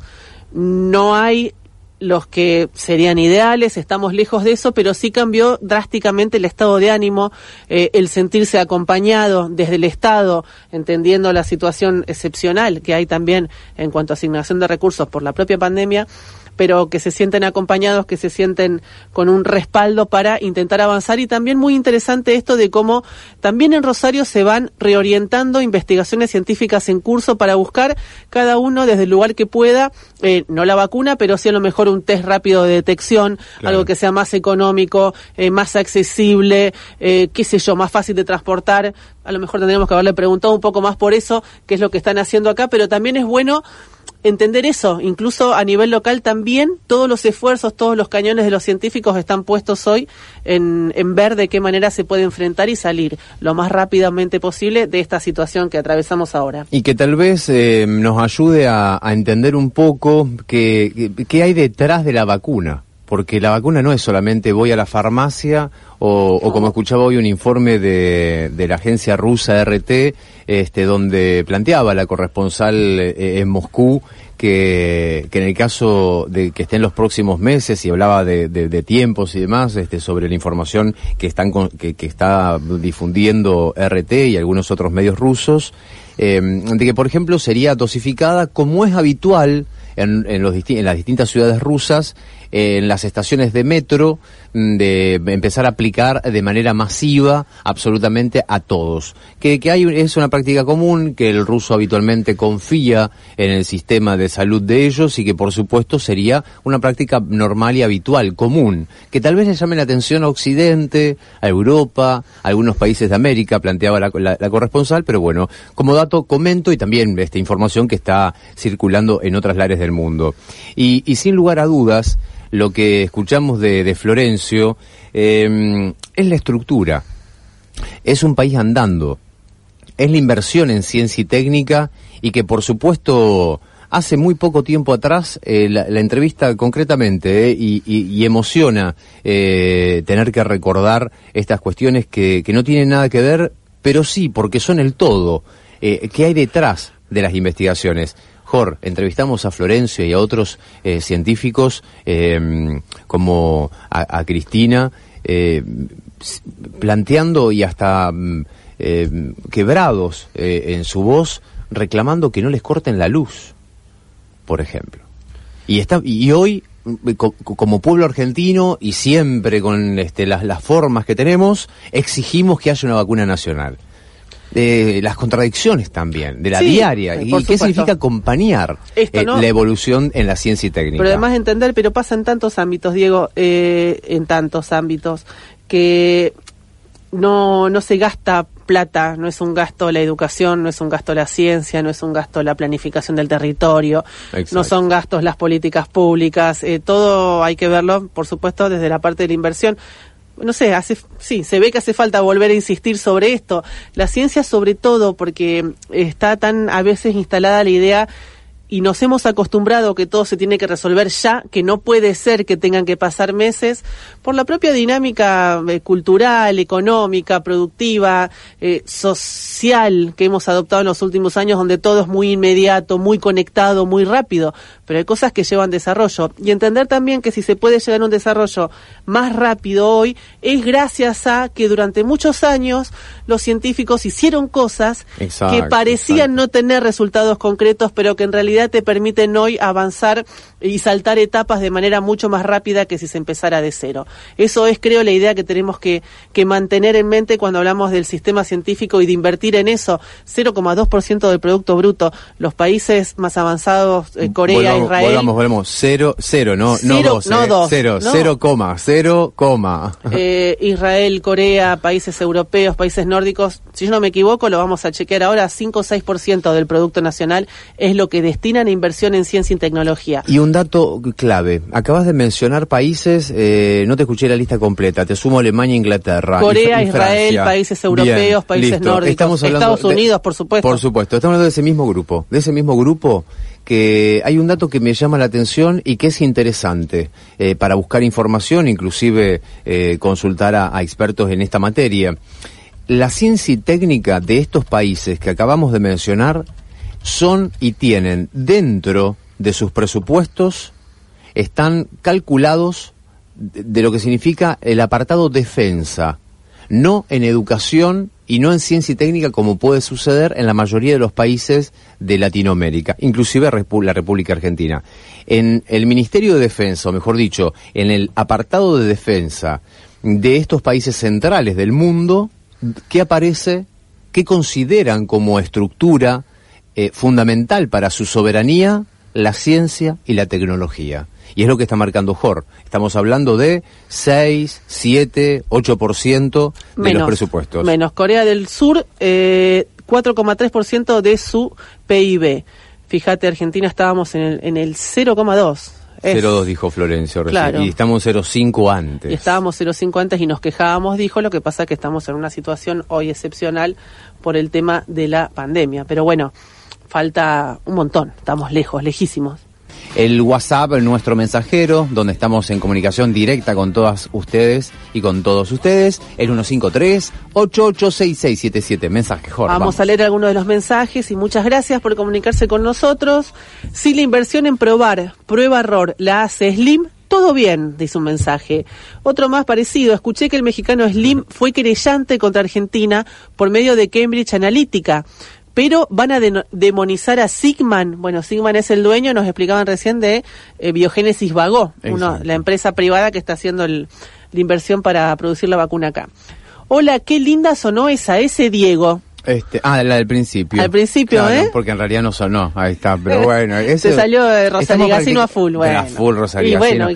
no hay los que serían ideales, estamos lejos de eso, pero sí cambió drásticamente el estado de ánimo, eh, el sentirse acompañado desde el Estado, entendiendo la situación excepcional que hay también en cuanto a asignación de recursos por la propia pandemia pero que se sienten acompañados, que se sienten con un respaldo para intentar avanzar y también muy interesante esto de cómo también en Rosario se van reorientando investigaciones científicas en curso para buscar cada uno desde el lugar que pueda, eh, no la vacuna, pero sí a lo mejor un test rápido de detección, algo que sea más económico, eh, más accesible, eh, qué sé yo, más fácil de transportar. A lo mejor tendríamos que haberle preguntado un poco más por eso, qué es lo que están haciendo acá, pero también es bueno entender eso, incluso a nivel local también, todos los esfuerzos, todos los cañones de los científicos están puestos hoy en, ver de qué manera se puede enfrentar y salir lo más rápidamente posible de esta situación que atravesamos ahora. Y que tal vez eh, nos ayude a, entender un poco qué hay detrás de la vacuna porque la vacuna no es solamente voy a la farmacia o, como escuchaba hoy un informe de, de, la agencia rusa RT, este, donde planteaba la corresponsal eh, en Moscú que, en el caso de que esté en los próximos meses y hablaba de, de, tiempos y demás, este, sobre la información que están que, que, está difundiendo RT y algunos otros medios rusos, eh, de que por ejemplo sería dosificada como es habitual en, en, los, en las distintas ciudades rusas en las estaciones de metro de empezar a aplicar de manera masiva absolutamente a todos. Que, que hay, es una práctica común, que el ruso habitualmente confía en el sistema de salud de ellos y que por supuesto sería una práctica normal y habitual, común, que tal vez le llame la atención a Occidente, a Europa, a algunos países de América, planteaba la, la, corresponsal, pero bueno, como dato comento y también esta información que está circulando en otras lares del mundo. Y, y sin lugar a dudas, lo que escuchamos de, Florencio em, es la estructura. Es un país andando. Es la inversión en ciencia y técnica y que por supuesto hace muy poco tiempo atrás eh, la, entrevista concretamente eh, y, emociona eh, tener que recordar estas cuestiones que, que, no tienen nada que ver, pero sí, porque son el todo. ¿Qué hay detrás de las investigaciones? Entrevistamos a Florencio y a otros eh, científicos em, como a, Cristina, eh, planteando y hasta mm, em, quebrados eh, en su voz, reclamando que no les corten la luz, por ejemplo. Y, hoy mm, como pueblo argentino y siempre con este, las formas que tenemos, exigimos que haya una vacuna nacional de las contradicciones también, de la diaria. ¿Y qué significa acompañar eh, la evolución en la ciencia y técnica? Pero además entender, pero pasa en tantos ámbitos, Diego, eh, en tantos ámbitos, que no, no se gasta plata, no es un gasto la educación, no es un gasto la ciencia, no es un gasto la planificación del territorio, no son gastos las políticas públicas, eh, todo hay que verlo, por supuesto, desde la parte de la inversión no sé, hace, sí, se ve que hace falta volver a insistir sobre esto. La ciencia sobre todo porque está tan a veces instalada la idea y nos hemos acostumbrado que todo se tiene que resolver ya, que no puede ser que tengan que pasar meses, por la propia dinámica eh, cultural, económica, productiva, eh, social que hemos adoptado en los últimos años, donde todo es muy inmediato, muy conectado, muy rápido, pero hay cosas que llevan desarrollo. Y entender también que si se puede llegar a un desarrollo más rápido hoy, es gracias a que durante muchos años los científicos hicieron cosas que parecían no tener resultados concretos, pero que en realidad te permiten hoy avanzar y saltar etapas de manera mucho más rápida que si se empezara de cero. Eso es, creo, la idea que tenemos que, que mantener en mente cuando hablamos del sistema científico y de invertir en eso. 0,2% del Producto Bruto. Los países más avanzados, eh, Corea, Israel. Volvamos, volvamos. Cero, cero, no, no dos. No, eh. dos cero, cero coma, cero coma. Eh, Israel, Corea, países europeos, países nórdicos, si yo no me equivoco, lo vamos a chequear ahora, 5 o 6% del Producto Nacional es lo que a inversión en ciencia y tecnología. Y un dato clave, acabas de mencionar países, eh, no te escuché la lista completa, te sumo Alemania, Inglaterra. Corea, Israel, países europeos, países nórdicos, Estamos Estados Unidos, por supuesto. Por supuesto, estamos hablando de ese mismo grupo, de ese mismo grupo que hay un dato que me llama la atención y que es interesante eh, para buscar información, inclusive eh, consultar a, expertos en esta materia. La ciencia y técnica de estos países que acabamos de mencionar son y tienen dentro de sus presupuestos, están calculados de lo que significa el apartado defensa, no en educación y no en ciencia y técnica como puede suceder en la mayoría de los países de Latinoamérica, inclusive la República Argentina. En el Ministerio de Defensa, o mejor dicho, en el apartado de defensa de estos países centrales del mundo, ¿qué aparece? ¿Qué consideran como estructura eh, fundamental para su soberanía la ciencia y la tecnología? Y es lo que está marcando JOR. Estamos hablando de 6, 7, 8% de los presupuestos. Menos. Corea del Sur, eh, 4,3% de su PIB. Fíjate, Argentina estábamos en el, en el 0,2%. 0,2 dijo Florencio recién, y estamos 0,5 antes. Y estábamos 0,5 antes y nos quejábamos, dijo, lo que pasa es que estamos en una situación hoy excepcional por el tema de la pandemia. Pero bueno, falta un montón, estamos lejos, lejísimos el WhatsApp, nuestro mensajero, donde estamos en comunicación directa con todas ustedes y con todos ustedes, el 153-886677. Mensaje, Jorge. Vamos, a leer algunos de los mensajes y muchas gracias por comunicarse con nosotros. Si la inversión en probar, prueba-error, la hace Slim, todo bien, dice un mensaje. Otro más parecido, escuché que el mexicano Slim fue querellante contra Argentina por medio de Cambridge Analytica pero van a demonizar a Sigman. Bueno, Sigman es el dueño, nos explicaban recién, de eh, Biogénesis Vago, uno, la empresa privada que está haciendo la inversión para producir la vacuna acá. Hola, qué linda sonó esa, ese Diego. Este, ah, la del principio. Al principio, ¿eh? Porque en realidad no sonó. Ahí está, pero *laughs* bueno. Se salió de Rosalía a full, bueno. A full Rosalía Y bueno,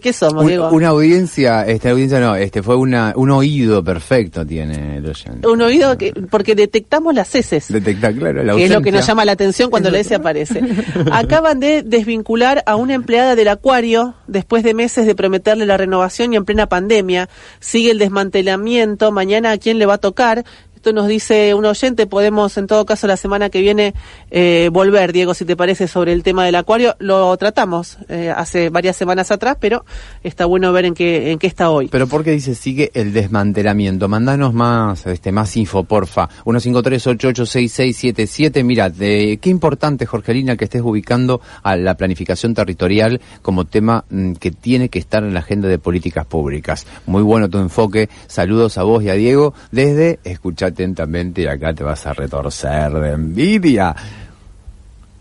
¿qué somos, Diego? Una audiencia, esta audiencia no, este fue una, un oído perfecto tiene el oyente. Un oído que, porque detectamos las heces. Detecta, claro, la Que es lo que nos llama la atención cuando la S aparece. *laughs* Acaban de desvincular a una empleada del acuario después de meses de prometerle la renovación y en plena pandemia. Sigue el desmantelamiento. Mañana a quién le va a tocar nos dice un oyente, podemos en todo caso la semana que viene eh, volver, Diego, si te parece, sobre el tema del acuario. Lo tratamos eh, hace varias semanas atrás, pero está bueno ver en qué, en qué está hoy. Pero ¿por qué dice sigue el desmantelamiento? Mandanos más, este, más info, porfa. 153886677. Mira, qué importante, Jorgelina, que estés ubicando a la planificación territorial como tema mm, que tiene que estar en la agenda de políticas públicas. Muy bueno tu enfoque. Saludos a vos y a Diego desde Escuchate atentamente y acá te vas a retorcer de envidia.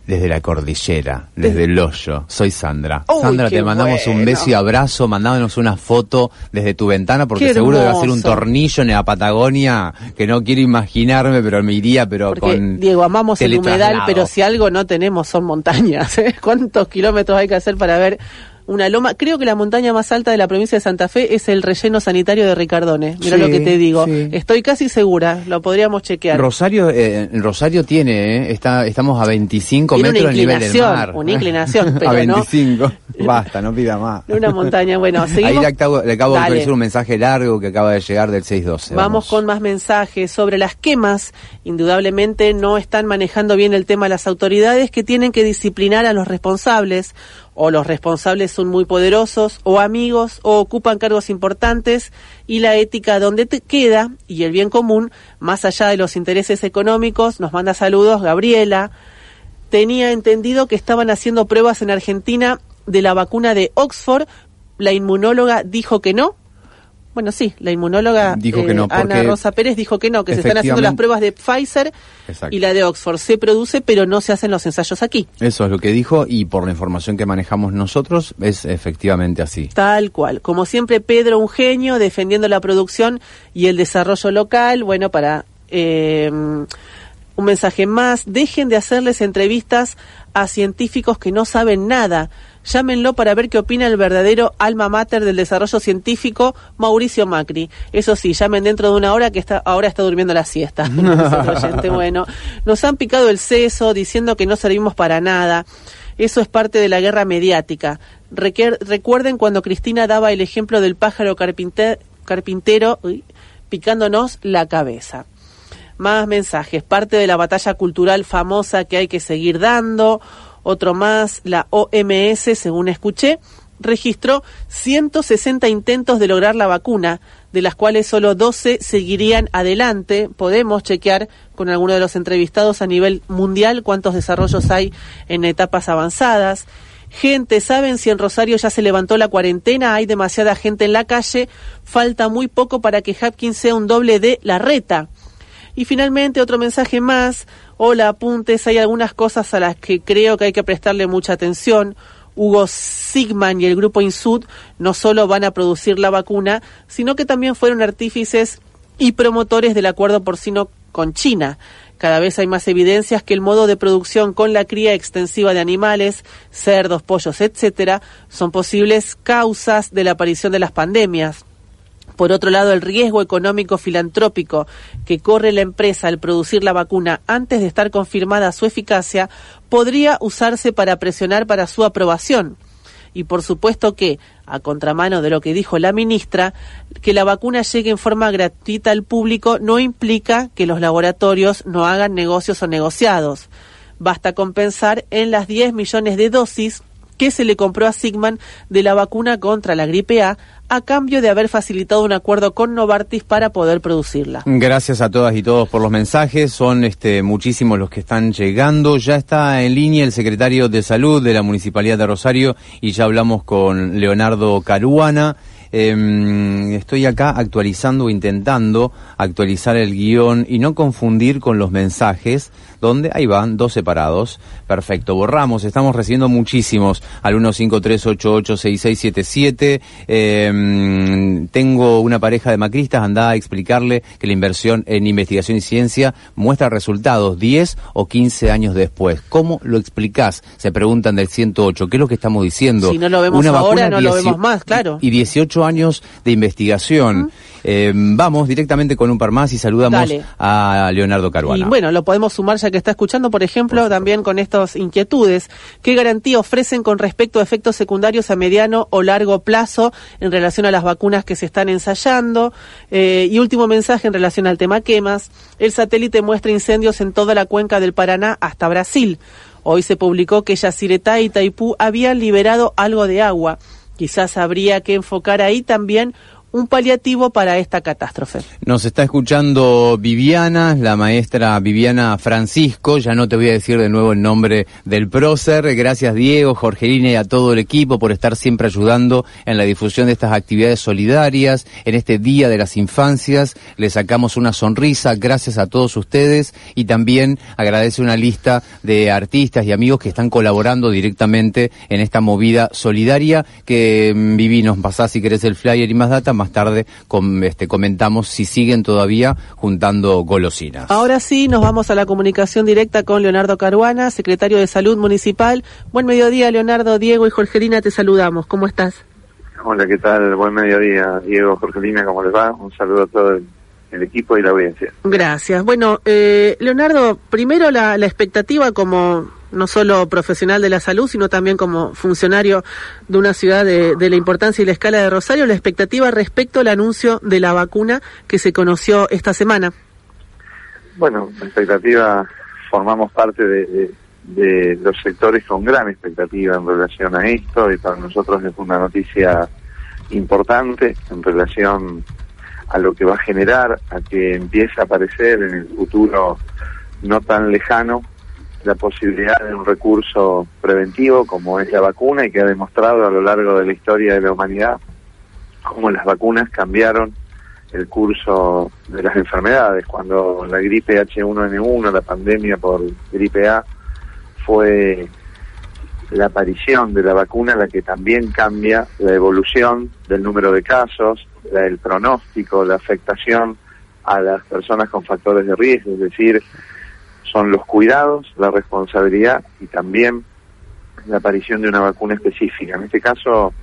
Desde la cordillera, desde el hoyo. Soy Sandra. Sandra, te mandamos un beso y abrazo, mandándonos una foto desde tu ventana, porque seguro debe ser un tornillo en la Patagonia que no quiero imaginarme, pero me iría, pero con. Diego, amamos el humedal, pero si algo no tenemos son montañas. ¿eh? ¿Cuántos kilómetros hay que hacer para ver una loma. Creo que la montaña más alta de la provincia de Santa Fe es el relleno sanitario de Ricardone. Mira Sí, lo que te digo. sí. Estoy casi segura, lo podríamos chequear. Rosario, eh, Rosario tiene, eh, está, estamos a 25 Tiene una metros del nivel del mar. una inclinación, *laughs* pero a no- 25. Basta, no pida más. *laughs* Una montaña, bueno, Ahí seguimos. le acabo, le acabo de aparecer un mensaje largo que acaba de llegar del 612. Vamos con más mensajes sobre las quemas. Indudablemente no están manejando bien el tema las autoridades que tienen que disciplinar a los responsables o los responsables son muy poderosos o amigos o ocupan cargos importantes y la ética donde te queda y el bien común más allá de los intereses económicos. Nos manda saludos Gabriela. Tenía entendido que estaban haciendo pruebas en Argentina de la vacuna de Oxford. La inmunóloga dijo que no. Bueno, sí, la inmunóloga eh, Dijo que no, Ana Rosa Pérez dijo que no, que se están haciendo las pruebas de Pfizer Exacto. y la de Oxford. Se produce, pero no se hacen los ensayos aquí. Eso es lo que dijo y por la información que manejamos nosotros es efectivamente así. Tal cual. Como siempre, Pedro, un genio, defendiendo la producción y el desarrollo local. Bueno, para eh, un mensaje más, dejen de hacerles entrevistas a científicos que no saben nada. Llámenlo para ver qué opina el verdadero alma mater del desarrollo científico, Mauricio Macri. Eso sí, llamen dentro de una hora que está, ahora está durmiendo la siesta. *laughs* Oyente. *laughs* bueno, nos han picado el seso diciendo que no servimos para nada. Eso es parte de la guerra mediática. Recuerden cuando Cristina daba el ejemplo del pájaro carpinte- carpintero uy, picándonos la cabeza. Más mensajes, parte de la batalla cultural famosa que hay que seguir dando. Otro más, la OMS, según escuché, registró 160 intentos de lograr la vacuna, de las cuales solo 12 seguirían adelante. Podemos chequear con alguno de los entrevistados a nivel mundial cuántos desarrollos hay en etapas avanzadas. Gente, ¿saben si en Rosario ya se levantó la cuarentena? Hay demasiada gente en la calle. Falta muy poco para que Hopkins sea un doble de la reta. Y finalmente otro mensaje más. Hola, apuntes. Hay algunas cosas a las que creo que hay que prestarle mucha atención. Hugo Sigman y el grupo Insud no solo van a producir la vacuna, sino que también fueron artífices y promotores del acuerdo porcino con China. Cada vez hay más evidencias que el modo de producción con la cría extensiva de animales, cerdos, pollos, etcétera, son posibles causas de la aparición de las pandemias. Por otro lado, el riesgo económico filantrópico que corre la empresa al producir la vacuna antes de estar confirmada su eficacia podría usarse para presionar para su aprobación. Y por supuesto que, a contramano de lo que dijo la ministra, que la vacuna llegue en forma gratuita al público no implica que los laboratorios no hagan negocios o negociados. Basta con pensar en las 10 millones de dosis que se le compró a Sigman de la vacuna contra la gripe A a cambio de haber facilitado un acuerdo con Novartis para poder producirla. Gracias a todas y todos por los mensajes. Son este, muchísimos los que están llegando. Ya está en línea el secretario de Salud de la Municipalidad de Rosario y ya hablamos con Leonardo Caruana. Eh, estoy acá actualizando, intentando actualizar el guion y no confundir con los mensajes, donde ahí van, dos separados. Perfecto, borramos, estamos recibiendo muchísimos al 153886677. Eh, tengo una pareja de macristas, anda a explicarle que la inversión en investigación y ciencia muestra resultados 10 o 15 años después. ¿Cómo lo explicás? Se preguntan del 108. ¿Qué es lo que estamos diciendo? Si no lo vemos Una ahora, no lo 18 vemos más, claro. Y 18 años de investigación. Eh, vamos directamente con un par más y saludamos Dale. a Leonardo Caruana. Y bueno, lo podemos sumar ya que está escuchando, por ejemplo, también con estas inquietudes. ¿Qué garantía ofrecen con respecto a efectos secundarios a mediano o largo plazo en relación a las vacunas que se están ensayando? Eh, y último mensaje en relación al tema quemas. El satélite muestra incendios en toda la cuenca del Paraná hasta Brasil. Hoy se publicó que Yacyretá y Taipú habían liberado algo de agua. Quizás habría que enfocar ahí también un paliativo para esta catástrofe. Nos está escuchando Viviana, la maestra Viviana Francisco. Ya no te voy a decir de nuevo el nombre del prócer. Gracias Diego, Jorgelina y a todo el equipo por estar siempre ayudando en la difusión de estas actividades solidarias. En este Día de las Infancias le sacamos una sonrisa. Gracias a todos ustedes y también agradece una lista de artistas y amigos que están colaborando directamente en esta movida solidaria que mm, Vivi nos pasás si querés el flyer y más data, más tarde este, comentamos si siguen todavía juntando golosinas. Ahora sí, nos vamos a la comunicación directa con Leonardo Caruana, secretario de Salud Municipal. Buen mediodía, Leonardo, Diego y Jorgelina, te saludamos. ¿Cómo estás? Hola, ¿qué tal? Buen mediodía, Diego, Jorgelina, ¿cómo les va? Un saludo a todo el, equipo y la audiencia. Gracias. Bueno, eh, Leonardo, primero la, la expectativa como no solo profesional de la salud, sino también como funcionario de una ciudad de, la importancia y la escala de Rosario, la expectativa respecto al anuncio de la vacuna que se conoció esta semana. Bueno, la expectativa, formamos parte de, los sectores con gran expectativa en relación a esto y para nosotros es una noticia importante en relación a lo que va a generar, a que empiece a aparecer en el futuro no tan lejano la posibilidad de un recurso preventivo como es la vacuna y que ha demostrado a lo largo de la historia de la humanidad cómo las vacunas cambiaron el curso de las enfermedades. Cuando la gripe H1N1, la pandemia por gripe A, fue la aparición de la vacuna la que también cambia la evolución del número de casos, el pronóstico, la afectación a las personas con factores de riesgo, es decir, son los cuidados, la responsabilidad y también la aparición de una vacuna específica. En este caso,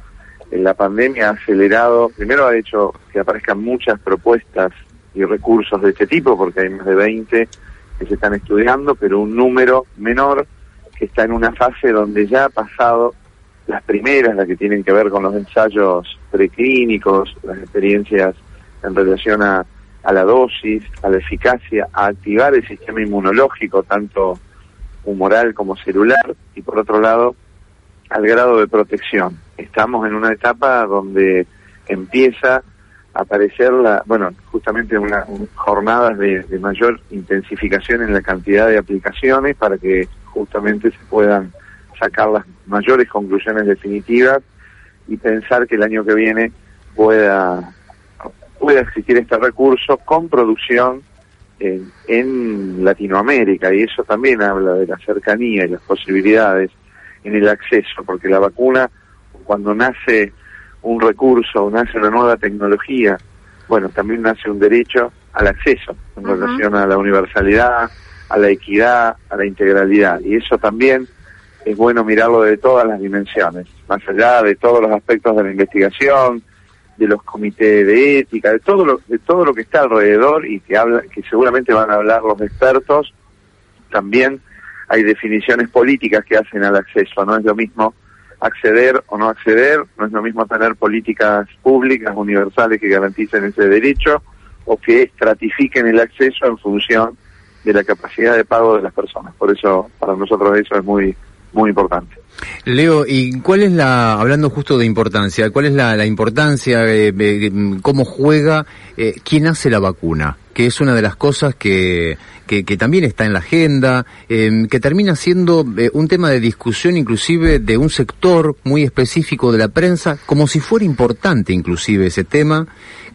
la pandemia ha acelerado, primero ha hecho que aparezcan muchas propuestas y recursos de este tipo, porque hay más de 20 que se están estudiando, pero un número menor que está en una fase donde ya ha pasado las primeras, las que tienen que ver con los ensayos preclínicos, las experiencias en relación a a la dosis, a la eficacia, a activar el sistema inmunológico, tanto humoral como celular, y por otro lado, al grado de protección. Estamos en una etapa donde empieza a aparecer la, bueno, justamente una, jornadas de mayor intensificación en la cantidad de aplicaciones para que justamente se puedan sacar las mayores conclusiones definitivas y pensar que el año que viene pueda pueda existir este recurso con producción en, Latinoamérica y eso también habla de la cercanía y las posibilidades en el acceso, porque la vacuna, cuando nace un recurso nace una nueva tecnología, bueno, también nace un derecho al acceso en relación a la universalidad, a la equidad, a la integralidad. Y eso también es bueno mirarlo de todas las dimensiones, más allá de todos los aspectos de la investigación, de los comités de ética, de todo lo, de todo lo que está alrededor y que habla, que seguramente van a hablar los expertos, también hay definiciones políticas que hacen al acceso, no es lo mismo acceder o no acceder, no es lo mismo tener políticas públicas universales que garanticen ese derecho o que estratifiquen el acceso en función de la capacidad de pago de las personas. Por eso para nosotros eso es muy muy importante. Leo, ¿y cuál es la, hablando justo de importancia, cuál es la, importancia, de cómo juega, eh, quién hace la vacuna? Que es una de las cosas que, que, también está en la agenda, em, que termina siendo eh, un tema de discusión inclusive de un sector muy específico de la prensa, como si fuera importante inclusive ese tema,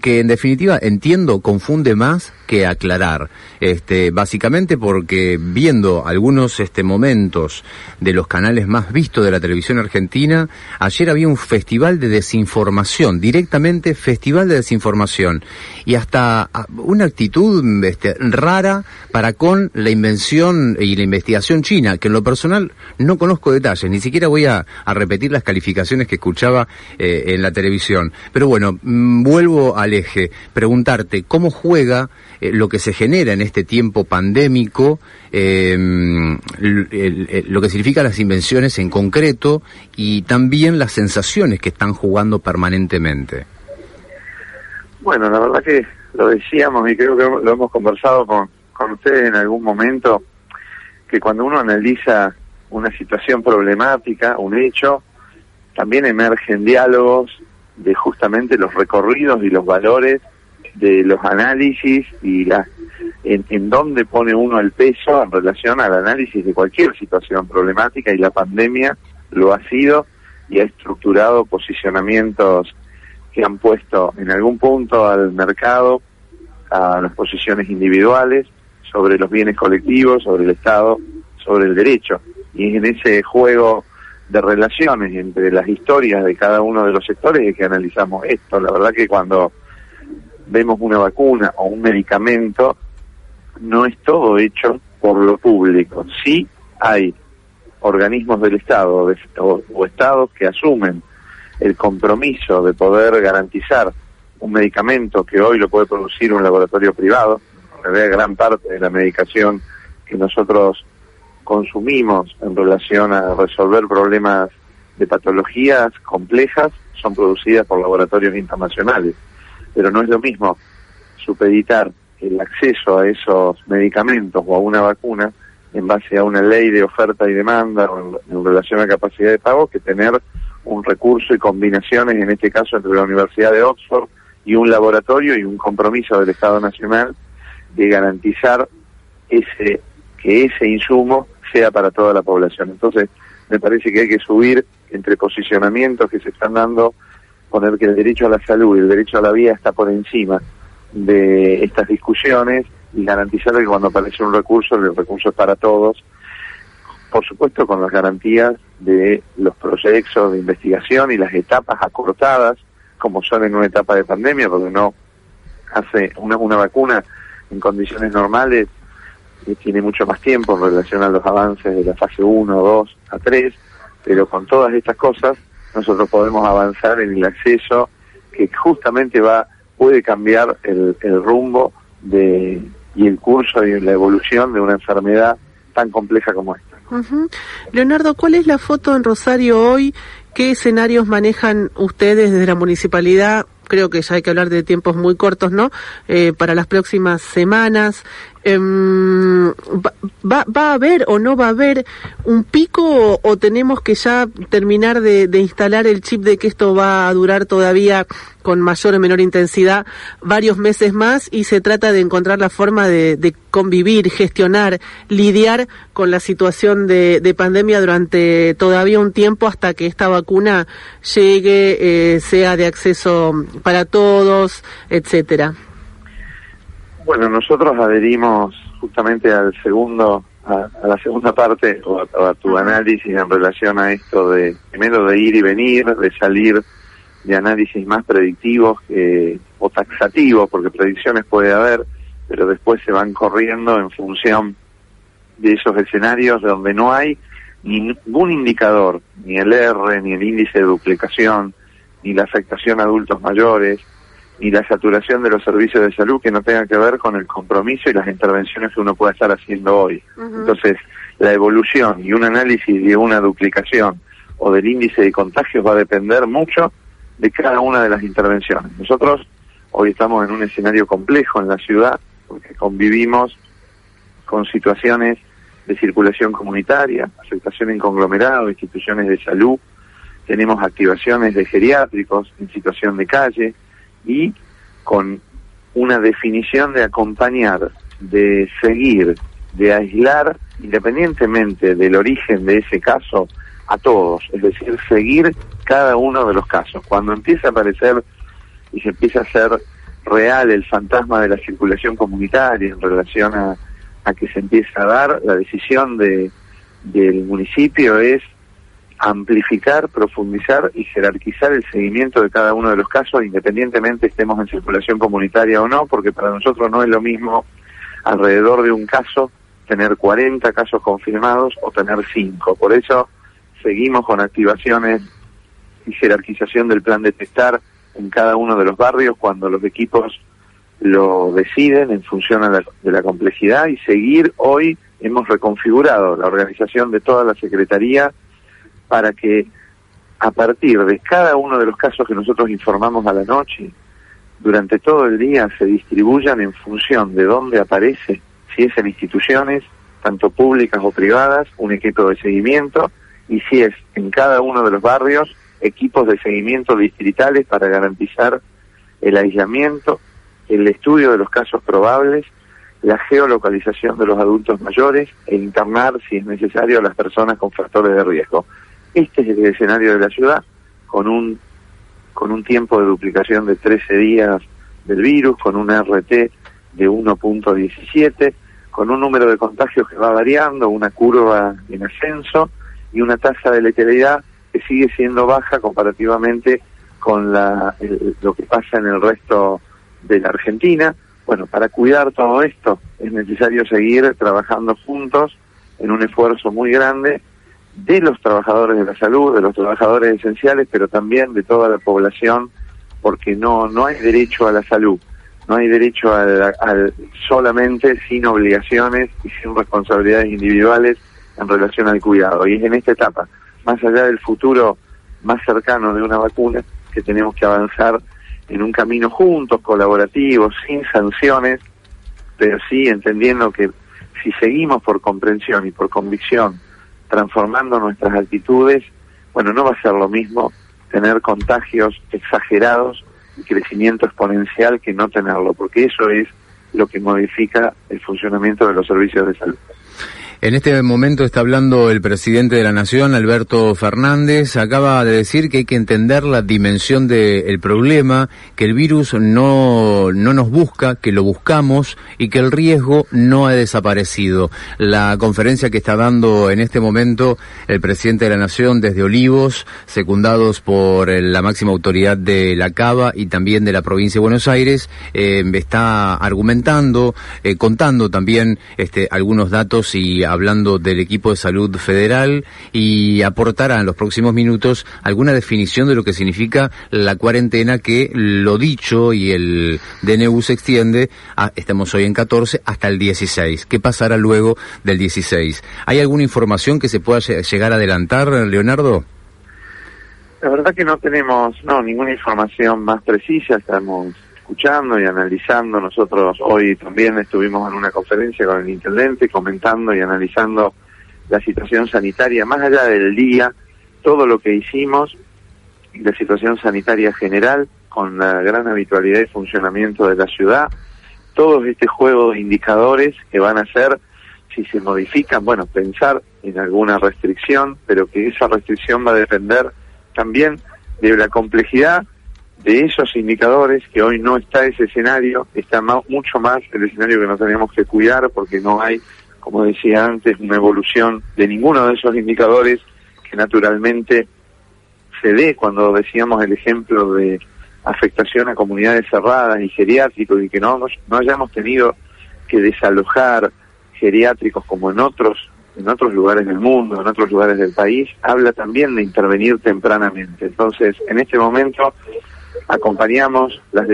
que en definitiva entiendo confunde más que aclarar. Este, básicamente porque viendo algunos este, momentos de los canales más vistos de la televisión argentina, ayer había un festival de desinformación, directamente festival de desinformación, y hasta ah, una actitud este, rara para con la invención y la investigación china, que en lo personal no conozco detalles, ni siquiera voy a, repetir las calificaciones que escuchaba eh, en la televisión. Pero bueno, mm, vuelvo al eje, preguntarte cómo juega eh, lo que se genera en este tiempo pandémico, em, lo que significa las invenciones en concreto y también las sensaciones que están jugando permanentemente. Bueno, la verdad que lo decíamos y creo que lo hemos conversado con, con ustedes en algún momento, que cuando uno analiza una situación problemática, un hecho, también emergen diálogos de justamente los recorridos y los valores de los análisis y en, en dónde pone uno el peso en relación al análisis de cualquier situación problemática y la pandemia lo ha sido y ha estructurado posicionamientos que han puesto en algún punto al mercado, a las posiciones individuales, sobre los bienes colectivos, sobre el Estado, sobre el derecho. Y en ese juego de relaciones entre las historias de cada uno de los sectores es que analizamos esto. La verdad que cuando vemos una vacuna o un medicamento, no es todo hecho por lo público. Sí hay organismos del Estado o, estados que asumen el compromiso de poder garantizar un medicamento que hoy lo puede producir un laboratorio privado, en gran parte de la medicación que nosotros consumimos en relación a resolver problemas de patologías complejas son producidas por laboratorios internacionales. Pero no es lo mismo supeditar el acceso a esos medicamentos o a una vacuna en base a una ley de oferta y demanda o en, relación a capacidad de pago que tener un recurso y combinaciones, en este caso entre la Universidad de Oxford y un laboratorio y un compromiso del Estado Nacional de garantizar ese que ese insumo sea para toda la población. Entonces, me parece que hay que subir entre posicionamientos que se están dando, poner que el derecho a la salud y el derecho a la vida está por encima de estas discusiones y garantizar que cuando aparece un recurso, el recurso es para todos, por supuesto con las garantías de los proyectos de investigación y las etapas acortadas, como son en una etapa de pandemia, porque no hace una, una vacuna en condiciones normales tiene mucho más tiempo en relación a los avances de la fase 1, 2 a 3, pero con todas estas cosas nosotros podemos avanzar en el acceso que justamente va puede cambiar el, rumbo de, y el curso y la evolución de una enfermedad tan compleja como esta. Leonardo, ¿cuál es la foto en Rosario hoy? ¿Qué escenarios manejan ustedes desde la municipalidad creo que ya hay que hablar de tiempos muy cortos, ¿no? Eh, para las próximas semanas. Em, va, va, a haber o no va a haber un pico o, tenemos que ya terminar de, instalar el chip de que esto va a durar todavía con mayor o menor intensidad varios meses más y se trata de encontrar la forma de, convivir, gestionar, lidiar con la situación de, pandemia durante todavía un tiempo hasta que esta vacuna llegue, eh, sea de acceso para todos, etcétera. Bueno, nosotros adherimos justamente al segundo, a, la segunda parte o a, tu análisis en relación a esto de primero de ir y venir, de salir de análisis más predictivos o taxativos, porque predicciones puede haber, pero después se van corriendo en función de esos escenarios donde no hay ningún indicador, ni el R, ni el índice de duplicación, ni la afectación a adultos mayores, y la saturación de los servicios de salud que no tenga que ver con el compromiso y las intervenciones que uno pueda estar haciendo hoy. Entonces, la evolución y un análisis de una duplicación o del índice de contagios va a depender mucho de cada una de las intervenciones. Nosotros hoy estamos en un escenario complejo en la ciudad porque convivimos con situaciones de circulación comunitaria, afectación en conglomerado, instituciones de salud, tenemos activaciones de geriátricos en situación de calle, y con una definición de acompañar, de seguir, de aislar, independientemente del origen de ese caso, a todos, es decir, seguir cada uno de los casos. Cuando empieza a aparecer y se empieza a hacer real el fantasma de la circulación comunitaria en relación a, a que se empieza a dar, la decisión de, del municipio es amplificar, profundizar y jerarquizar el seguimiento de cada uno de los casos, independientemente estemos en circulación comunitaria o no, porque para nosotros no es lo mismo alrededor de un caso tener 40 casos confirmados o tener 5. Por eso seguimos con activaciones y jerarquización del plan de testar en cada uno de los barrios cuando los equipos lo deciden en función de la complejidad y seguir hoy hemos reconfigurado la organización de toda la Secretaría para que a partir de cada uno de los casos que nosotros informamos a la noche, durante todo el día se distribuyan en función de dónde aparece, si es en instituciones, tanto públicas o privadas, un equipo de seguimiento, y si es en cada uno de los barrios, equipos de seguimiento distritales para garantizar el aislamiento, el estudio de los casos probables, la geolocalización de los adultos mayores e internar, si es necesario, a las personas con factores de riesgo. Este es el escenario de la ciudad, con un, con un tiempo de duplicación de 13 días del virus, con un RT de 1.17, con un número de contagios que va variando, una curva en ascenso, y una tasa de letalidad que sigue siendo baja comparativamente con la, lo que pasa en el resto de la Argentina. Bueno, para cuidar todo esto es necesario seguir trabajando juntos en un esfuerzo muy grande de los trabajadores de la salud, de los trabajadores esenciales, pero también de toda la población, porque no, no hay derecho a la salud, no hay derecho al, solamente sin obligaciones y sin responsabilidades individuales en relación al cuidado. Y es en esta etapa, más allá del futuro más cercano de una vacuna, que tenemos que avanzar en un camino juntos, colaborativos, sin sanciones, pero sí entendiendo que si seguimos por comprensión y por convicción transformando nuestras actitudes, bueno, no va a ser lo mismo tener contagios exagerados y crecimiento exponencial que no tenerlo, porque eso es lo que modifica el funcionamiento de los servicios de salud. En este momento está hablando el presidente de la Nación, Alberto Fernández. Acaba de decir que hay que entender la dimensión del problema, que el virus no, no nos busca, que lo buscamos y que el riesgo no ha desaparecido. La conferencia que está dando en este momento el presidente de la Nación desde Olivos, secundados por la máxima autoridad de la Cava y también de la provincia de Buenos Aires, eh, está argumentando, eh, contando también este, algunos datos y hablando del equipo de salud federal y aportará en los próximos minutos alguna definición de lo que significa la cuarentena que lo dicho y el DNU se extiende, estamos hoy en 14, hasta el 16. ¿Qué pasará luego del 16? ¿Hay alguna información que se pueda llegar a adelantar, Leonardo? La verdad que no tenemos no ninguna información más precisa, estamos escuchando y analizando. Nosotros hoy también estuvimos en una conferencia con el intendente comentando y analizando la situación sanitaria, más allá del día, todo lo que hicimos, la situación sanitaria general, con la gran habitualidad y funcionamiento de la ciudad, todo este juego de indicadores que van a ser, si se modifican, bueno, pensar en alguna restricción, pero que esa restricción va a depender también de la complejidad de esos indicadores, que hoy no está ese escenario, está mucho más el escenario que nos tenemos que cuidar porque no hay, como decía antes, una evolución de ninguno de esos indicadores que naturalmente se dé cuando decíamos el ejemplo de afectación a comunidades cerradas y geriátricos y que no, no hayamos tenido que desalojar geriátricos como en otros en otros lugares del mundo, en otros lugares del país, habla también de intervenir tempranamente. Entonces, en este momento acompañamos las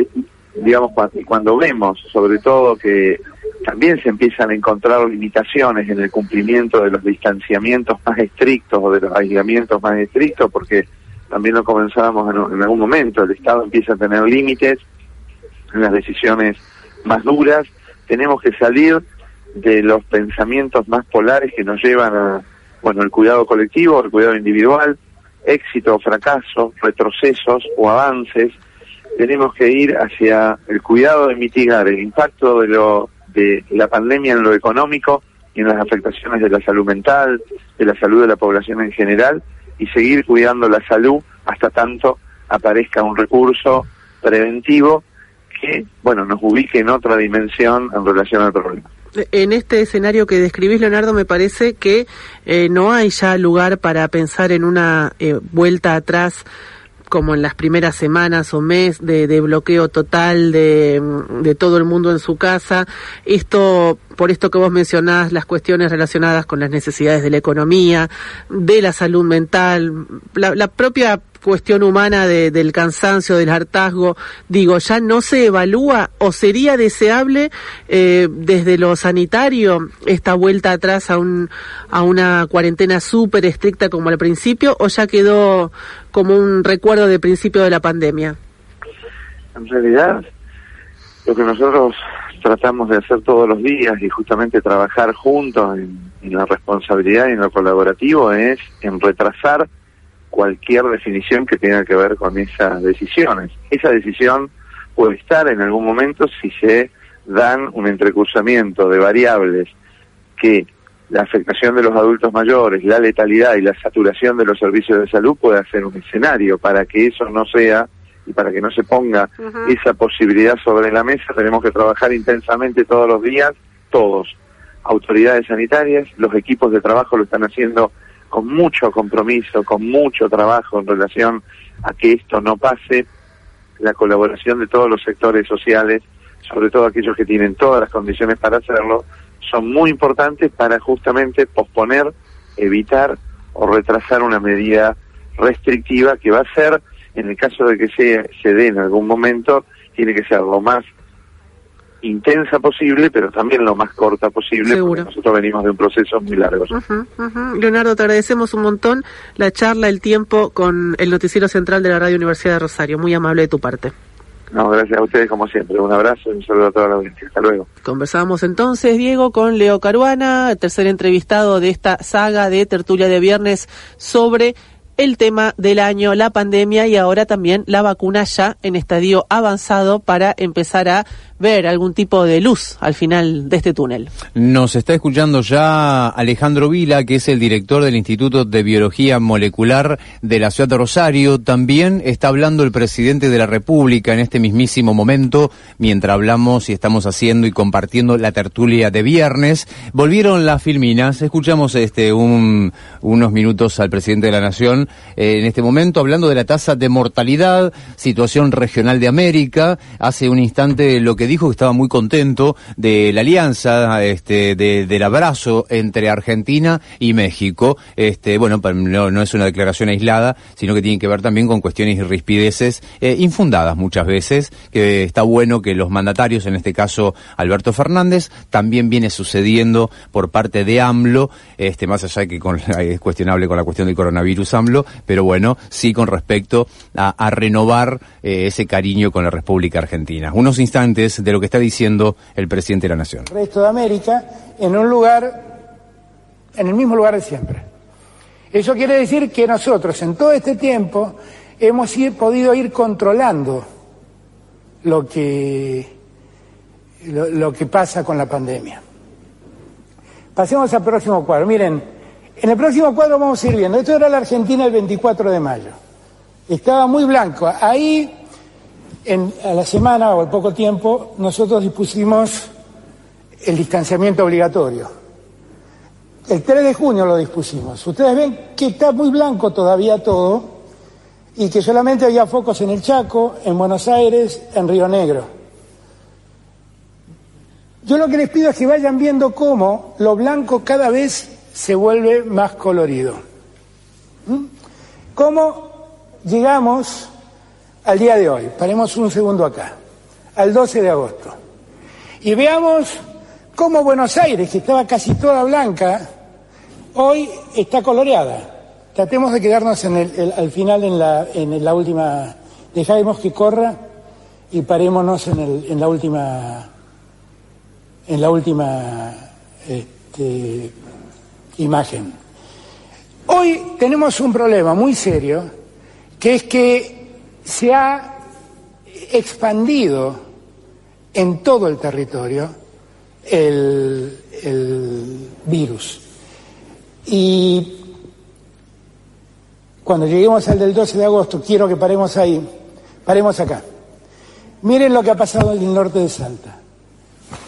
digamos cuando vemos sobre todo que también se empiezan a encontrar limitaciones en el cumplimiento de los distanciamientos más estrictos o de los aislamientos más estrictos porque también lo comenzábamos en, algún momento el Estado empieza a tener límites en las decisiones más duras. Tenemos que salir de los pensamientos más polares que nos llevan a bueno el cuidado colectivo el cuidado individual éxito o fracaso, retrocesos o avances, tenemos que ir hacia el cuidado de mitigar el impacto de, lo, de la pandemia en lo económico y en las afectaciones de la salud mental, de la salud de la población en general y seguir cuidando la salud hasta tanto aparezca un recurso preventivo que, bueno, nos ubique en otra dimensión en relación al problema en este escenario que describís, Leonardo, me parece que eh, no hay ya lugar para pensar en una eh, vuelta atrás como en las primeras semanas o mes de, bloqueo total de, todo el mundo en su casa. Esto, por esto que vos mencionás, las cuestiones relacionadas con las necesidades de la economía, de la salud mental, la propia cuestión humana de, del cansancio, del hartazgo, digo, ya no se evalúa o sería deseable eh, desde lo sanitario esta vuelta atrás a, un, a una cuarentena súper estricta como al principio o ya quedó como un recuerdo de principio de la pandemia? En realidad, lo que nosotros tratamos de hacer todos los días y justamente trabajar juntos en, en la responsabilidad y en lo colaborativo es en retrasar cualquier definición que tenga que ver con esas decisiones. Esa decisión puede estar en algún momento si se dan un entrecursamiento de variables que la afectación de los adultos mayores, la letalidad y la saturación de los servicios de salud puede ser un escenario. Para que eso no sea y para que no se ponga esa posibilidad sobre la mesa, tenemos que trabajar intensamente todos los días, todos, autoridades sanitarias, los equipos de trabajo lo están haciendo con mucho compromiso, con mucho trabajo en relación a que esto no pase, la colaboración de todos los sectores sociales, sobre todo aquellos que tienen todas las condiciones para hacerlo, son muy importantes para justamente posponer, evitar o retrasar una medida restrictiva que va a ser, en el caso de que se, se dé en algún momento, tiene que ser lo más intensa posible, pero también lo más corta posible, porque nosotros venimos de un proceso muy largo. Leonardo, te agradecemos un montón la charla, el tiempo con el Noticiero Central de la Radio Universidad de Rosario. Muy amable de tu parte. No, gracias a ustedes como siempre. Un abrazo y un saludo a toda la audiencia. Hasta luego. Conversamos entonces, Diego, con Leo Caruana, tercer entrevistado de esta saga de tertulia de viernes sobre el tema del año, la pandemia y ahora también la vacuna ya en estadio avanzado para empezar a ver algún tipo de luz al final de este túnel. Nos está escuchando ya Alejandro Vila, que es el director del Instituto de Biología Molecular de la ciudad de Rosario. También está hablando el presidente de la República en este mismísimo momento, mientras hablamos y estamos haciendo y compartiendo la tertulia de viernes. Volvieron las filminas, escuchamos este un, unos minutos al presidente de la Nación eh, en este momento hablando de la tasa de mortalidad, situación regional de América. Hace un instante lo que dijo que estaba muy contento de la alianza, este, del abrazo entre Argentina y México. Este, bueno, no, es una declaración aislada, sino que tiene que ver también con cuestiones y rispideces eh, infundadas muchas veces, que está bueno que los mandatarios, en este caso Alberto Fernández, también viene sucediendo por parte de AMLO, este, más allá de que con, es cuestionable con la cuestión del coronavirus AMLO, pero bueno, sí con respecto a, renovar eh, ese cariño con la República Argentina. Unos instantes de lo que está diciendo el presidente de la Nación. El resto de América en un lugar, en el mismo lugar de siempre. Eso quiere decir que nosotros en todo este tiempo hemos podido ir controlando lo que, lo, que pasa con la pandemia. Pasemos al próximo cuadro. Miren, en el próximo cuadro vamos a ir viendo. Esto era la Argentina el 24 de mayo. Estaba muy blanco. Ahí en, a la semana o al poco tiempo, nosotros dispusimos el distanciamiento obligatorio. El 3 de junio lo dispusimos. Ustedes ven que está muy blanco todavía todo y que solamente había focos en el Chaco, en Buenos Aires, en Río Negro. Yo lo que les pido es que vayan viendo cómo lo blanco cada vez se vuelve más colorido. ¿Mm? Cómo llegamos al día de hoy, paremos un segundo acá, al 12 de agosto, y veamos cómo Buenos Aires, que estaba casi toda blanca, hoy está coloreada. Tratemos de quedarnos en el, al final en la, en la última, dejemos que corra y parémonos en, el, en la última, en la última este, imagen. Hoy tenemos un problema muy serio, que es que se ha expandido en todo el territorio el, virus. Y cuando lleguemos al del 12 de agosto, quiero que paremos ahí, paremos acá. Miren lo que ha pasado en el norte de Salta.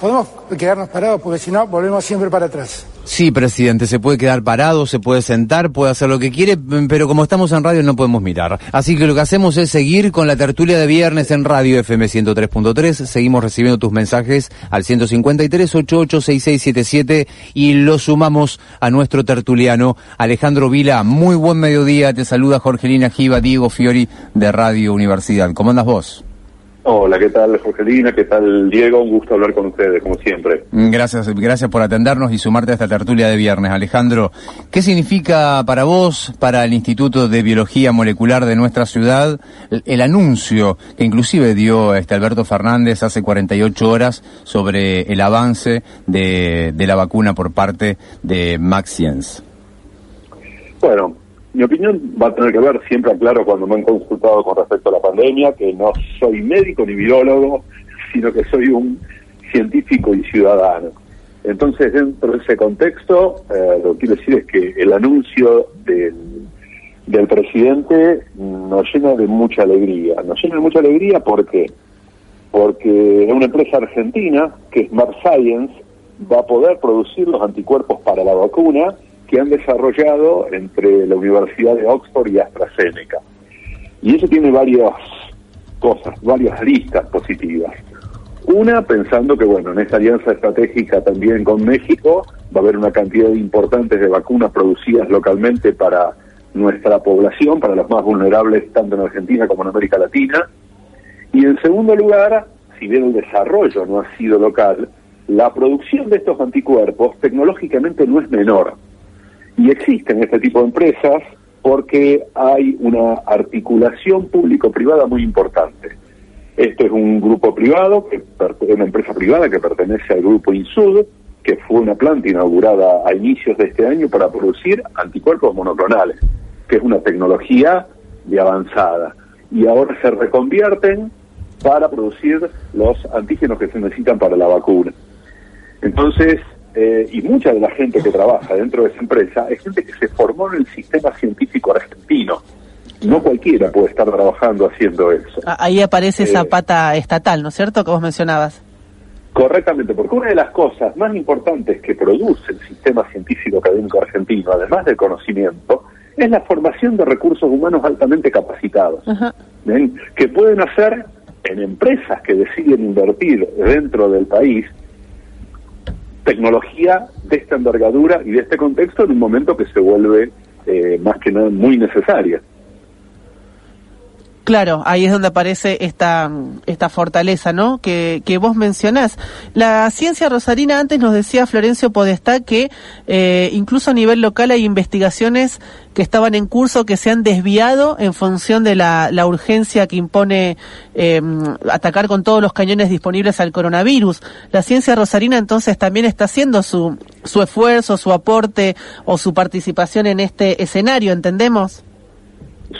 Podemos quedarnos parados porque si no volvemos siempre para atrás. Sí, presidente, se puede quedar parado, se puede sentar, puede hacer lo que quiere, pero como estamos en radio no podemos mirar. Así que lo que hacemos es seguir con la tertulia de viernes en radio FM 103.3. Seguimos recibiendo tus mensajes al 153 886677 y lo sumamos a nuestro tertuliano Alejandro Vila. Muy buen mediodía, te saluda Jorgelina Giva, Diego Fiori de Radio Universidad. ¿Cómo andas vos? Hola, ¿qué tal Jorgelina? ¿Qué tal Diego? Un gusto hablar con ustedes, como siempre. Gracias, gracias por atendernos y sumarte a esta tertulia de viernes. Alejandro, ¿qué significa para vos, para el Instituto de Biología Molecular de nuestra ciudad, el, anuncio que inclusive dio este Alberto Fernández hace 48 horas sobre el avance de, de la vacuna por parte de Max Bueno, mi opinión va a tener que ver, siempre aclaro cuando me han consultado con respecto a la pandemia, que no soy médico ni biólogo, sino que soy un científico y ciudadano. Entonces, dentro de ese contexto, eh, lo que quiero decir es que el anuncio del, del presidente nos llena de mucha alegría. Nos llena de mucha alegría porque porque una empresa argentina, que es Smart Science, va a poder producir los anticuerpos para la vacuna que han desarrollado entre la Universidad de Oxford y AstraZeneca. Y eso tiene varias cosas, varias listas positivas. Una, pensando que, bueno, en esta alianza estratégica también con México va a haber una cantidad importante de vacunas producidas localmente para nuestra población, para los más vulnerables tanto en Argentina como en América Latina. Y en segundo lugar, si bien el desarrollo no ha sido local, la producción de estos anticuerpos tecnológicamente no es menor. Y existen este tipo de empresas porque hay una articulación público-privada muy importante. Este es un grupo privado, que una empresa privada que pertenece al grupo INSUD, que fue una planta inaugurada a inicios de este año para producir anticuerpos monoclonales, que es una tecnología de avanzada. Y ahora se reconvierten para producir los antígenos que se necesitan para la vacuna. Entonces, eh, y mucha de la gente que trabaja dentro de esa empresa es gente que se formó en el sistema científico argentino. No cualquiera puede estar trabajando haciendo eso. Ahí aparece esa eh, pata estatal, ¿no es cierto?, que vos mencionabas. Correctamente, porque una de las cosas más importantes que produce el sistema científico académico argentino, además del conocimiento, es la formación de recursos humanos altamente capacitados, que pueden hacer en empresas que deciden invertir dentro del país tecnología de esta envergadura y de este contexto en un momento que se vuelve eh, más que nada muy necesaria. Claro, ahí es donde aparece esta, esta fortaleza, ¿no? Que, que vos mencionás. La ciencia rosarina, antes nos decía Florencio Podestá que eh, incluso a nivel local hay investigaciones que estaban en curso que se han desviado en función de la, la urgencia que impone eh, atacar con todos los cañones disponibles al coronavirus. La ciencia rosarina entonces también está haciendo su, su esfuerzo, su aporte o su participación en este escenario, ¿entendemos?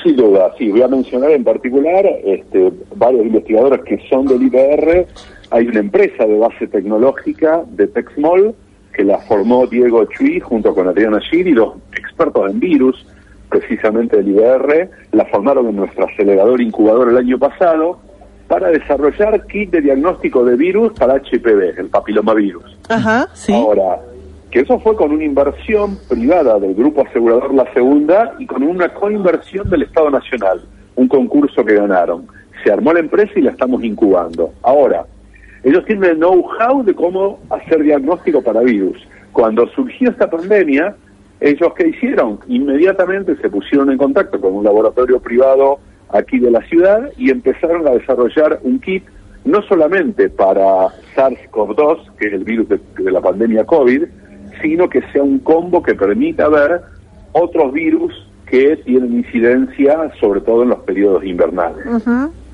Sin duda, sí. Voy a mencionar en particular este, varios investigadores que son del IBR. Hay una empresa de base tecnológica de Texmol que la formó Diego Chui junto con Adriana Giri, los expertos en virus, precisamente del IBR, la formaron en nuestro acelerador incubador el año pasado para desarrollar kit de diagnóstico de virus para HPV, el papilomavirus. Ajá, sí. Ahora, que eso fue con una inversión privada del Grupo Asegurador La Segunda y con una coinversión del Estado Nacional, un concurso que ganaron. Se armó la empresa y la estamos incubando. Ahora, ellos tienen el know-how de cómo hacer diagnóstico para virus. Cuando surgió esta pandemia, ellos qué hicieron? Inmediatamente se pusieron en contacto con un laboratorio privado aquí de la ciudad y empezaron a desarrollar un kit no solamente para SARS-CoV-2, que es el virus de, de la pandemia COVID, sino que sea un combo que permita ver otros virus que tienen incidencia sobre todo en los periodos invernales.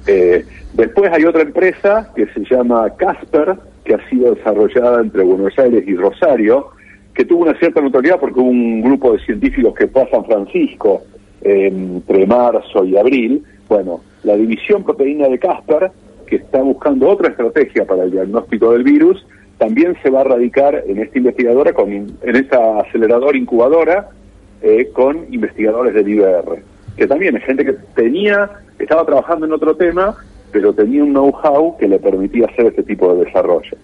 Eh, después hay otra empresa que se llama Casper, que ha sido desarrollada entre Buenos Aires y Rosario, que tuvo una cierta notoriedad porque hubo un grupo de científicos que fue a San Francisco entre marzo y abril. Bueno, la división proteína de Casper, que está buscando otra estrategia para el diagnóstico del virus, también se va a radicar en esta investigadora, con, en esta aceleradora incubadora, eh, con investigadores del IBR, que también es gente que tenía, estaba trabajando en otro tema, pero tenía un know-how que le permitía hacer este tipo de desarrollo.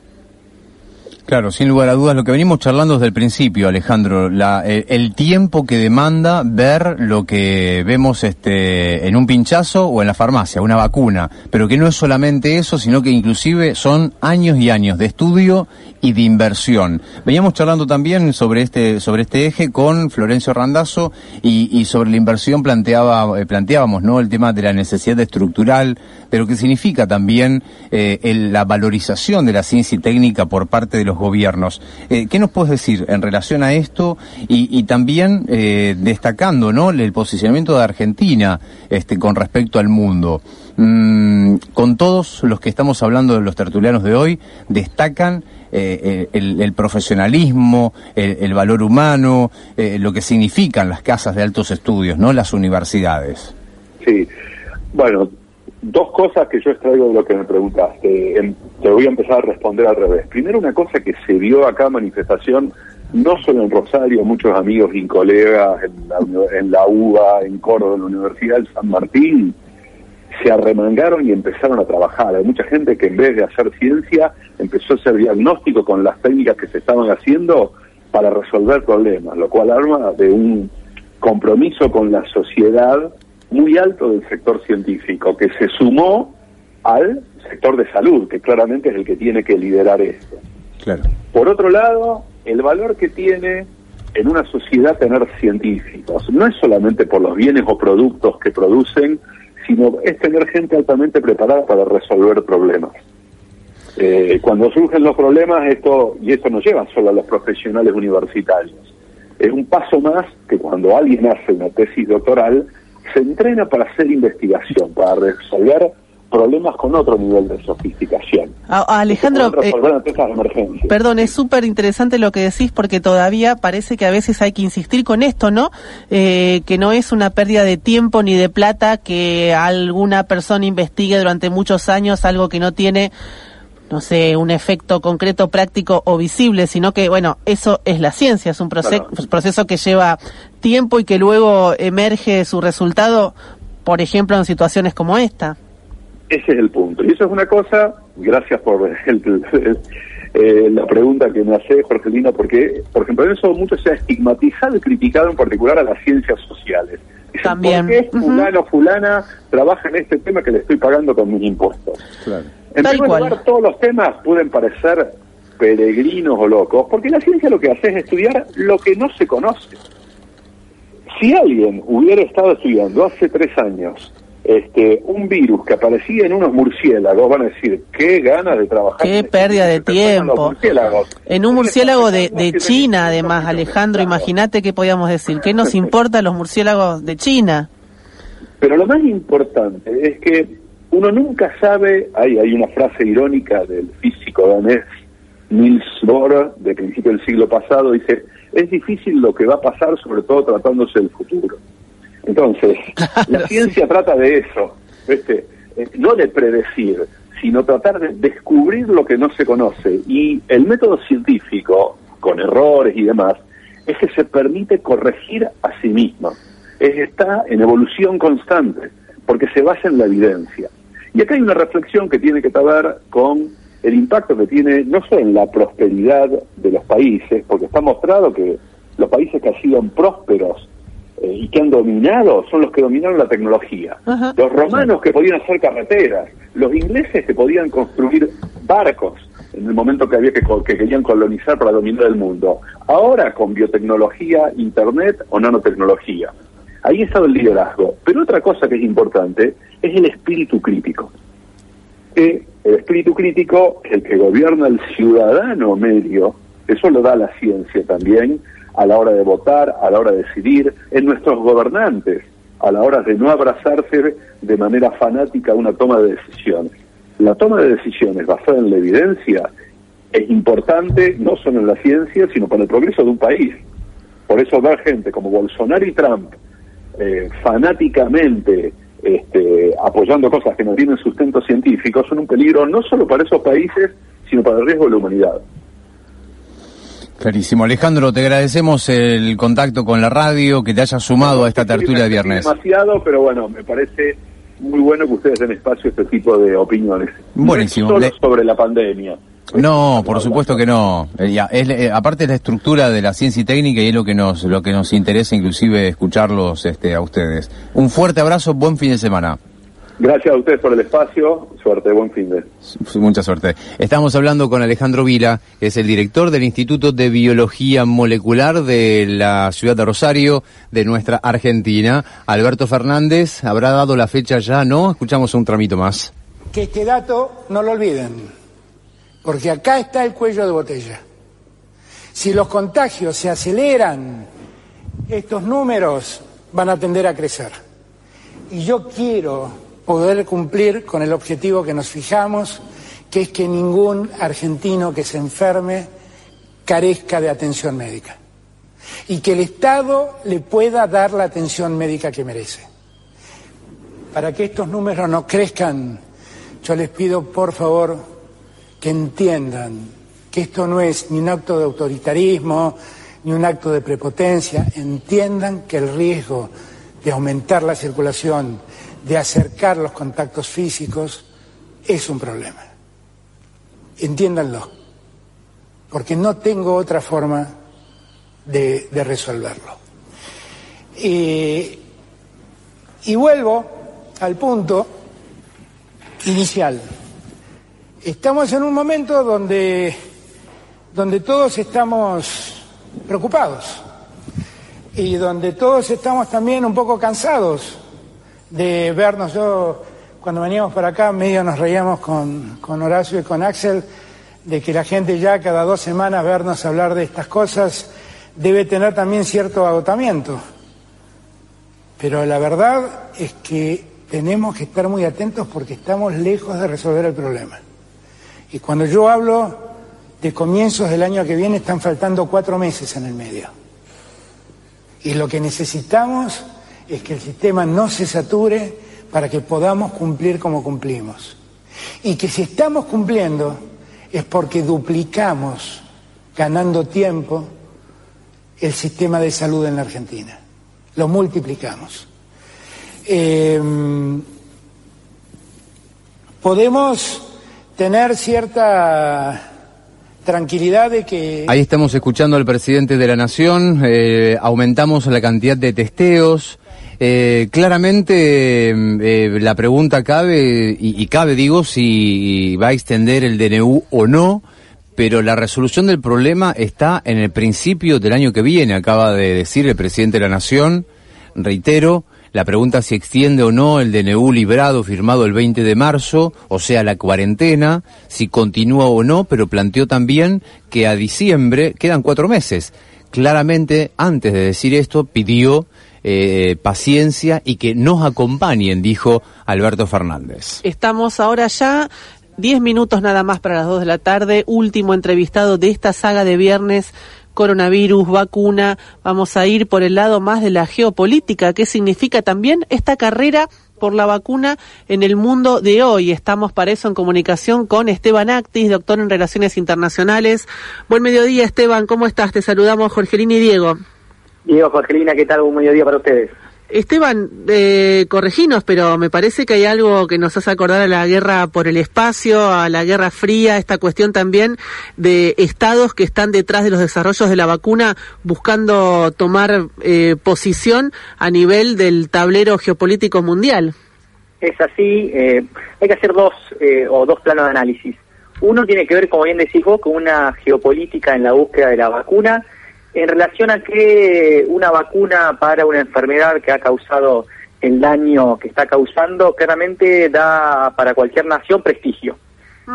Claro, sin lugar a dudas, lo que venimos charlando desde el principio, Alejandro, el, tiempo que demanda ver lo que vemos este, en un pinchazo o en la farmacia, una vacuna, pero que no es solamente eso, sino que inclusive son años y años de estudio y de inversión. Veníamos charlando también sobre este, sobre este eje con Florencio Randazzo y, y sobre la inversión planteaba, eh, planteábamos, ¿no? El tema de la necesidad estructural, de lo que significa también eh, la valorización de la ciencia y técnica por parte de los gobiernos. Eh, ¿Qué nos puedes decir en relación a esto y, también eh, destacando ¿no? el posicionamiento de Argentina este, con respecto al mundo? Mm, con todos los que estamos hablando de los tertulianos de hoy, destacan eh, el, profesionalismo, el, valor humano, lo que significan las casas de altos estudios, ¿no? Las universidades. Sí, bueno, dos cosas que yo extraigo de lo que me preguntaste. Em, te voy a empezar a responder al revés. Primero, una cosa que se vio acá manifestación, no solo en Rosario, muchos amigos y colegas en la, en la UBA, en Córdoba, en la Universidad del San Martín, se arremangaron y empezaron a trabajar. Hay mucha gente que en vez de hacer ciencia empezó a hacer diagnóstico con las técnicas que se estaban haciendo para resolver problemas, lo cual arma de un compromiso con la sociedad muy alto del sector científico, que se sumó al sector de salud, que claramente es el que tiene que liderar esto. Claro. Por otro lado, el valor que tiene en una sociedad tener científicos no es solamente por los bienes o productos que producen, sino es tener gente altamente preparada para resolver problemas. Eh, cuando surgen los problemas, esto y esto no lleva solo a los profesionales universitarios. Es un paso más que cuando alguien hace una tesis doctoral, se entrena para hacer investigación, para resolver problemas con otro nivel de sofisticación. Alejandro, eh, perdón, es súper interesante lo que decís porque todavía parece que a veces hay que insistir con esto, ¿no? Eh, que no es una pérdida de tiempo ni de plata que alguna persona investigue durante muchos años algo que no tiene no sé, un efecto concreto, práctico o visible, sino que, bueno, eso es la ciencia, es un proceso que lleva tiempo y que luego emerge su resultado, por ejemplo, en situaciones como esta. Ese es el punto. Y eso es una cosa, gracias por eh, la pregunta que me hace Jorgelina, porque, por ejemplo, en eso mucho se ha estigmatizado y criticado en particular a las ciencias sociales. También. ¿Por qué fulano fulana trabaja en este tema que le estoy pagando con mis impuestos? Claro. En primer lugar, todos los temas pueden parecer peregrinos o locos, porque la ciencia lo que hace es estudiar lo que no se conoce. Si alguien hubiera estado estudiando hace tres años este, un virus que aparecía en unos murciélagos, van a decir, qué ganas de trabajar. Qué pérdida de tiempo. En un murciélago de, de China, además, Alejandro, imagínate qué podíamos decir. ¿Qué nos importa los murciélagos de China? Pero lo más importante es que uno nunca sabe, hay, hay una frase irónica del físico danés Niels Bohr de principio del siglo pasado, dice, es difícil lo que va a pasar, sobre todo tratándose del futuro. Entonces, *laughs* la ciencia trata de eso, ¿viste? Eh, no de predecir, sino tratar de descubrir lo que no se conoce. Y el método científico, con errores y demás, es que se permite corregir a sí mismo. Es, está en evolución constante, porque se basa en la evidencia. Y acá hay una reflexión que tiene que ver con el impacto que tiene no solo en la prosperidad de los países, porque está mostrado que los países que han sido prósperos eh, y que han dominado son los que dominaron la tecnología. Los romanos que podían hacer carreteras, los ingleses que podían construir barcos en el momento que había que, que querían colonizar para dominar el mundo. Ahora con biotecnología, internet o nanotecnología. Ahí está el liderazgo. Pero otra cosa que es importante es el espíritu crítico. el espíritu crítico, el que gobierna el ciudadano medio, eso lo da la ciencia también a la hora de votar, a la hora de decidir, en nuestros gobernantes, a la hora de no abrazarse de manera fanática a una toma de decisiones. La toma de decisiones basada en la evidencia es importante no solo en la ciencia, sino para el progreso de un país. Por eso ver gente como Bolsonaro y Trump eh, fanáticamente este, apoyando cosas que no tienen sustento científico son un peligro no solo para esos países, sino para el riesgo de la humanidad. Clarísimo. Alejandro, te agradecemos el contacto con la radio, que te hayas sumado a esta tertulia de viernes. Demasiado, pero bueno, me parece muy bueno que ustedes den espacio a este tipo de opiniones. Buenísimo. solo sobre la pandemia. No, por supuesto que no. Eh, es, eh, aparte es la estructura de la ciencia y técnica y es lo que nos lo que nos interesa inclusive escucharlos este, a ustedes. Un fuerte abrazo, buen fin de semana. Gracias a ustedes por el espacio, suerte, buen fin de. Mucha suerte. Estamos hablando con Alejandro Vila, que es el director del Instituto de Biología Molecular de la ciudad de Rosario, de nuestra Argentina. Alberto Fernández, ¿habrá dado la fecha ya? ¿No? Escuchamos un tramito más. Que este dato no lo olviden porque acá está el cuello de botella. Si los contagios se aceleran, estos números van a tender a crecer. Y yo quiero poder cumplir con el objetivo que nos fijamos, que es que ningún argentino que se enferme carezca de atención médica. Y que el Estado le pueda dar la atención médica que merece. Para que estos números no crezcan, yo les pido, por favor, que entiendan que esto no es ni un acto de autoritarismo, ni un acto de prepotencia, entiendan que el riesgo de aumentar la circulación, de acercar los contactos físicos, es un problema. Entiéndanlo, porque no tengo otra forma de, resolverlo. Y, y vuelvo al punto inicial. Estamos en un momento donde, donde todos estamos preocupados y donde todos estamos también un poco cansados de vernos. Yo, cuando veníamos para acá, medio nos reíamos con, con Horacio y con Axel de que la gente ya cada dos semanas vernos hablar de estas cosas debe tener también cierto agotamiento. Pero la verdad es que tenemos que estar muy atentos porque estamos lejos de resolver el problema. Y cuando yo hablo de comienzos del año que viene, están faltando cuatro meses en el medio. Y lo que necesitamos es que el sistema no se sature para que podamos cumplir como cumplimos. Y que si estamos cumpliendo es porque duplicamos, ganando tiempo, el sistema de salud en la Argentina. Lo multiplicamos. Eh, podemos tener cierta tranquilidad de que... Ahí estamos escuchando al presidente de la Nación, eh, aumentamos la cantidad de testeos. Eh, claramente eh, la pregunta cabe, y, y, cabe digo, si va a extender el DNU o no, pero la resolución del problema está en el principio del año que viene, acaba de decir el presidente de la Nación, reitero, la pregunta si extiende o no el DNU librado firmado el 20 de marzo, o sea, la cuarentena, si continúa o no, pero planteó también que a diciembre quedan cuatro meses. Claramente, antes de decir esto, pidió eh, paciencia y que nos acompañen, dijo Alberto Fernández. Estamos ahora ya diez minutos nada más para las dos de la tarde, último entrevistado de esta saga de viernes coronavirus, vacuna, vamos a ir por el lado más de la geopolítica, qué significa también esta carrera por la vacuna en el mundo de hoy. Estamos para eso en comunicación con Esteban Actis, doctor en Relaciones Internacionales. Buen mediodía, Esteban, ¿cómo estás? Te saludamos Jorgelina y Diego. Diego, Jorgelina, ¿qué tal? Buen mediodía para ustedes. Esteban, eh, correginos, pero me parece que hay algo que nos hace acordar a la guerra por el espacio, a la guerra fría, esta cuestión también de estados que están detrás de los desarrollos de la vacuna buscando tomar eh, posición a nivel del tablero geopolítico mundial. Es así, eh, hay que hacer dos eh, o dos planos de análisis. Uno tiene que ver, como bien decís vos, con una geopolítica en la búsqueda de la vacuna en relación a que una vacuna para una enfermedad que ha causado el daño que está causando, claramente da para cualquier nación prestigio.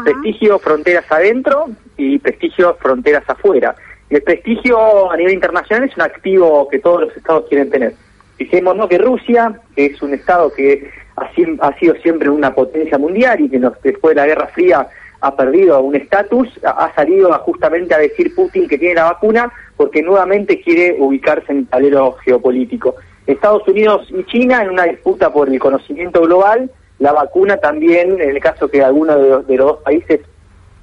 Prestigio fronteras adentro y prestigio fronteras afuera. Y el prestigio a nivel internacional es un activo que todos los estados quieren tener. Fijémonos que Rusia, que es un estado que ha, ha sido siempre una potencia mundial y que nos, después de la Guerra Fría ha perdido un estatus, ha salido justamente a decir Putin que tiene la vacuna porque nuevamente quiere ubicarse en el tablero geopolítico. Estados Unidos y China en una disputa por el conocimiento global, la vacuna también, en el caso que alguno de los, de los dos países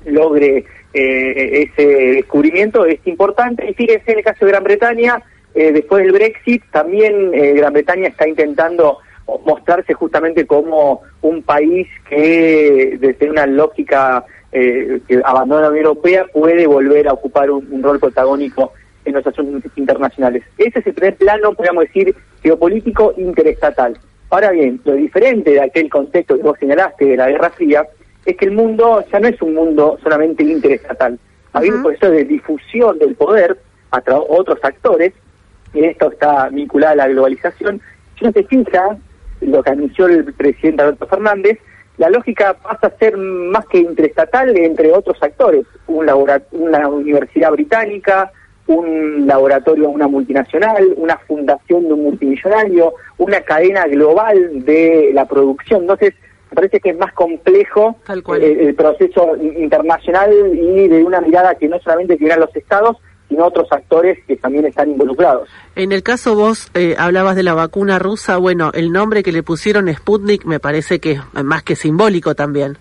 logre eh, ese descubrimiento, es importante. Y fíjense, en el caso de Gran Bretaña, eh, después del Brexit, también eh, Gran Bretaña está intentando mostrarse justamente como un país que desde una lógica eh, que abandona la Unión Europea puede volver a ocupar un, un, rol protagónico en los asuntos internacionales. Ese es el primer plano, podríamos decir, geopolítico interestatal. Ahora bien, lo diferente de aquel contexto que vos señalaste de la Guerra Fría es que el mundo ya no es un mundo solamente interestatal. Había un proceso de difusión del poder a otros actores, y esto está vinculado a la globalización. Si uno se fija, lo que anunció el presidente Alberto Fernández, la lógica pasa a ser más que interestatal entre otros actores, un una universidad británica, un laboratorio, una multinacional, una fundación de un multimillonario, una cadena global de la producción. Entonces, me parece que es más complejo el, el, proceso internacional y de una mirada que no solamente tiene los estados, sino otros actores que también están involucrados. En el caso vos eh, hablabas de la vacuna rusa, bueno, el nombre que le pusieron Sputnik me parece que es más que simbólico también.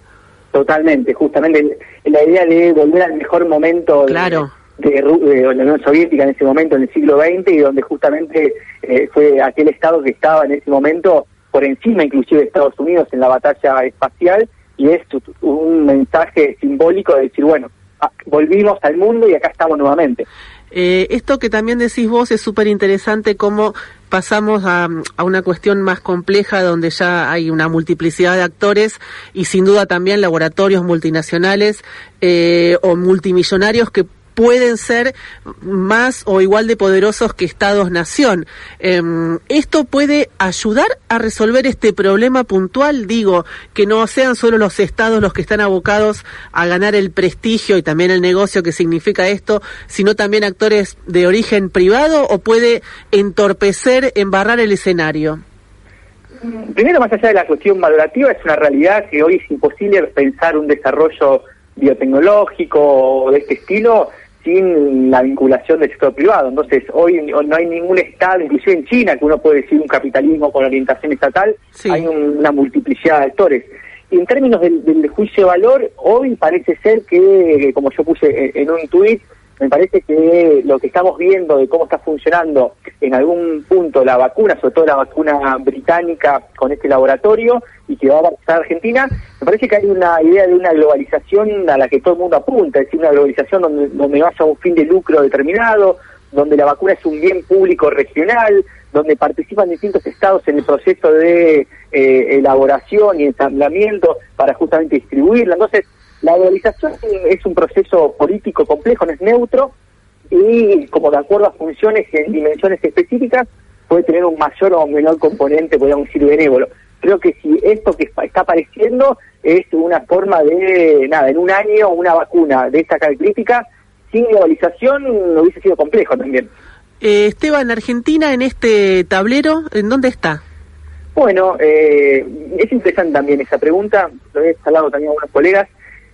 Totalmente, justamente la idea de volver al mejor momento claro. De, de, la Unión Soviética en ese momento, en el siglo XX, y donde justamente eh, fue aquel Estado que estaba en ese momento por encima inclusive de Estados Unidos en la batalla espacial, y es un mensaje simbólico de decir, bueno, volvimos al mundo y acá estamos nuevamente. Eh, esto que también decís vos es súper interesante cómo pasamos a, a, una cuestión más compleja donde ya hay una multiplicidad de actores y sin duda también laboratorios multinacionales eh, o multimillonarios que pueden ser más o igual de poderosos que estados-nación. Eh, ¿Esto puede ayudar a resolver este problema puntual? Digo, que no sean solo los estados los que están abocados a ganar el prestigio y también el negocio que significa esto, sino también actores de origen privado o puede entorpecer, embarrar el escenario. Primero, más allá de la cuestión valorativa, es una realidad que hoy es imposible pensar un desarrollo biotecnológico o de este estilo sin la vinculación del sector privado. Entonces, hoy no hay ningún Estado, inclusive en China, que uno puede decir un capitalismo con orientación estatal, sí. hay un, una multiplicidad de actores. Y en términos del, del, juicio de valor, hoy parece ser que, como yo puse en un tuit, me parece que lo que estamos viendo de cómo está funcionando en algún punto la vacuna, sobre todo la vacuna británica con este laboratorio y que va a pasar a Argentina, me parece que hay una idea de una globalización a la que todo el mundo apunta, es decir, una globalización donde, donde vaya un fin de lucro determinado, donde la vacuna es un bien público regional, donde participan distintos estados en el proceso de eh, elaboración y ensamblamiento para justamente distribuirla. Entonces, la globalización es un proceso político complejo, no es neutro, y como de acuerdo a funciones en dimensiones específicas, puede tener un mayor o menor componente, podríamos decir, benévolo. Creo que si esto que está apareciendo es una forma de, nada, en un año una vacuna de esta característica, sin globalización hubiese sido complejo también. Eh, Esteban, Argentina en este tablero, ¿en dónde está? Bueno, eh, es interesante también esa pregunta, lo he hablado también a algunos colegas.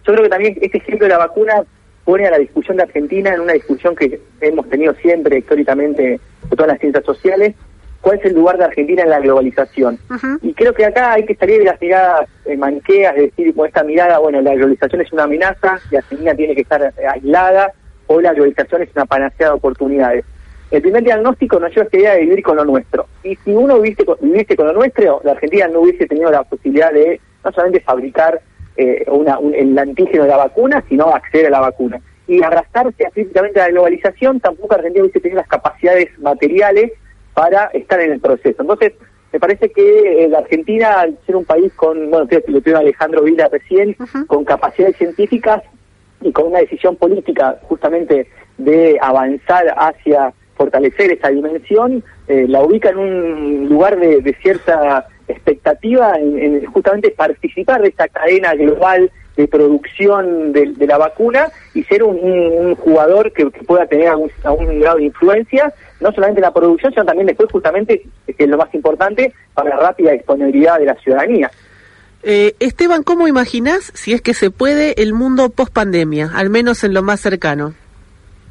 Yo creo que también este ejemplo de la vacuna pone a la discusión de Argentina en una discusión que hemos tenido siempre históricamente con todas las ciencias sociales, cuál es el lugar de Argentina en la globalización. Uh -huh. Y creo que acá hay que salir de las miradas eh, maniqueas, es decir, con esta mirada, bueno, la globalización es una amenaza y Argentina tiene que estar eh, aislada, o la globalización es una panacea de oportunidades. El primer diagnóstico nos lleva a esta idea de vivir con lo nuestro. Y si uno viviese con, viviese con lo nuestro, la Argentina no hubiese tenido la posibilidad de no solamente fabricar eh, una, un, el antígeno de la vacuna, sino acceder a la vacuna. Y abrazarse críticamente a la globalización, tampoco Argentina hubiese tenido las capacidades materiales para estar en el proceso. Entonces, me parece que eh, la Argentina, al ser un país con, bueno, lo tiene Alejandro Vila recién, uh -huh. con capacidades científicas y con una decisión política justamente de avanzar hacia fortalecer esa dimensión, eh, la ubica en un lugar de, de cierta expectativa en, en, justamente participar de esta cadena global de producción de, la vacuna y ser un, jugador que, pueda tener algún, algún grado de influencia, no solamente en la producción, sino también después justamente, que es lo más importante, para la rápida disponibilidad de la ciudadanía. Eh, Esteban, ¿cómo imaginás, si es que se puede, el mundo post pandemia, al menos en lo más cercano?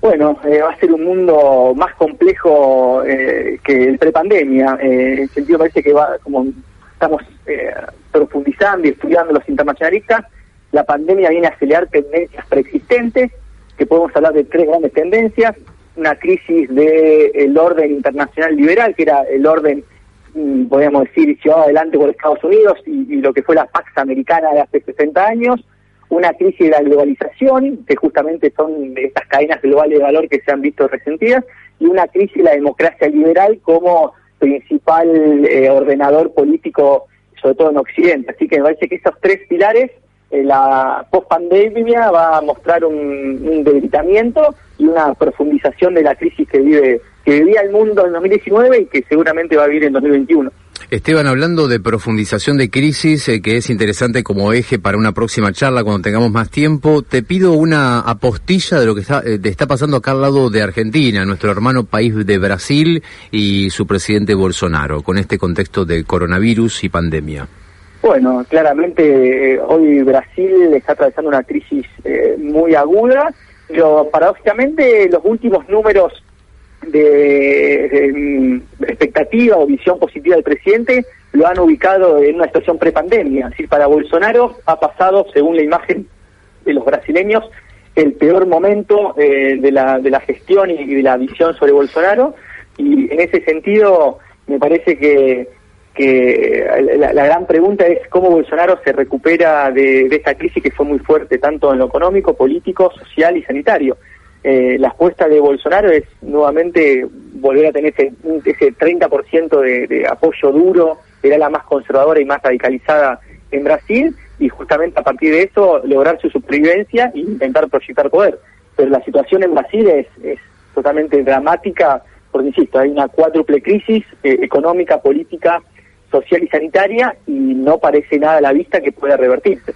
Bueno, eh, va a ser un mundo más complejo eh, que el prepandemia. Eh, en el sentido parece que va, como estamos eh, profundizando y estudiando los internacionalistas, la pandemia viene a acelerar tendencias preexistentes, que podemos hablar de tres grandes tendencias. Una crisis del el orden internacional liberal, que era el orden, mm, podríamos decir, llevado adelante por Estados Unidos y, y lo que fue la Pax Americana de hace 60 años una crisis de la globalización, que justamente son estas cadenas globales de valor que se han visto resentidas, y una crisis de la democracia liberal como principal eh, ordenador político, sobre todo en Occidente. Así que me parece que esos tres pilares, eh, la post-pandemia va a mostrar un, un, debilitamiento y una profundización de la crisis que vive que vivía el mundo en 2019 y que seguramente va a vivir en 2021. Esteban, hablando de profundización de crisis, eh, que es interesante como eje para una próxima charla cuando tengamos más tiempo, te pido una apostilla de lo que está, eh, está pasando acá al lado de Argentina, nuestro hermano país de Brasil y su presidente Bolsonaro, con este contexto de coronavirus y pandemia. Bueno, claramente eh, hoy Brasil está atravesando una crisis eh, muy aguda, pero paradójicamente los últimos números de, de, expectativa o visión positiva del presidente lo han ubicado en una situación prepandemia. Es para Bolsonaro ha pasado, según la imagen de los brasileños, el peor momento eh, de, la, de la gestión y de la visión sobre Bolsonaro. Y en ese sentido, me parece que, que la, la gran pregunta es cómo Bolsonaro se recupera de, de esta crisis que fue muy fuerte, tanto en lo económico, político, social y sanitario eh, la apuesta de Bolsonaro es nuevamente volver a tener ese, ese 30% de, de apoyo duro, era la más conservadora y más radicalizada en Brasil, y justamente a partir de eso lograr su supervivencia e intentar proyectar poder. Pero la situación en Brasil es, es totalmente dramática, porque insisto, hay una cuádruple crisis eh, económica, política, social y sanitaria, y no parece nada a la vista que pueda revertirse.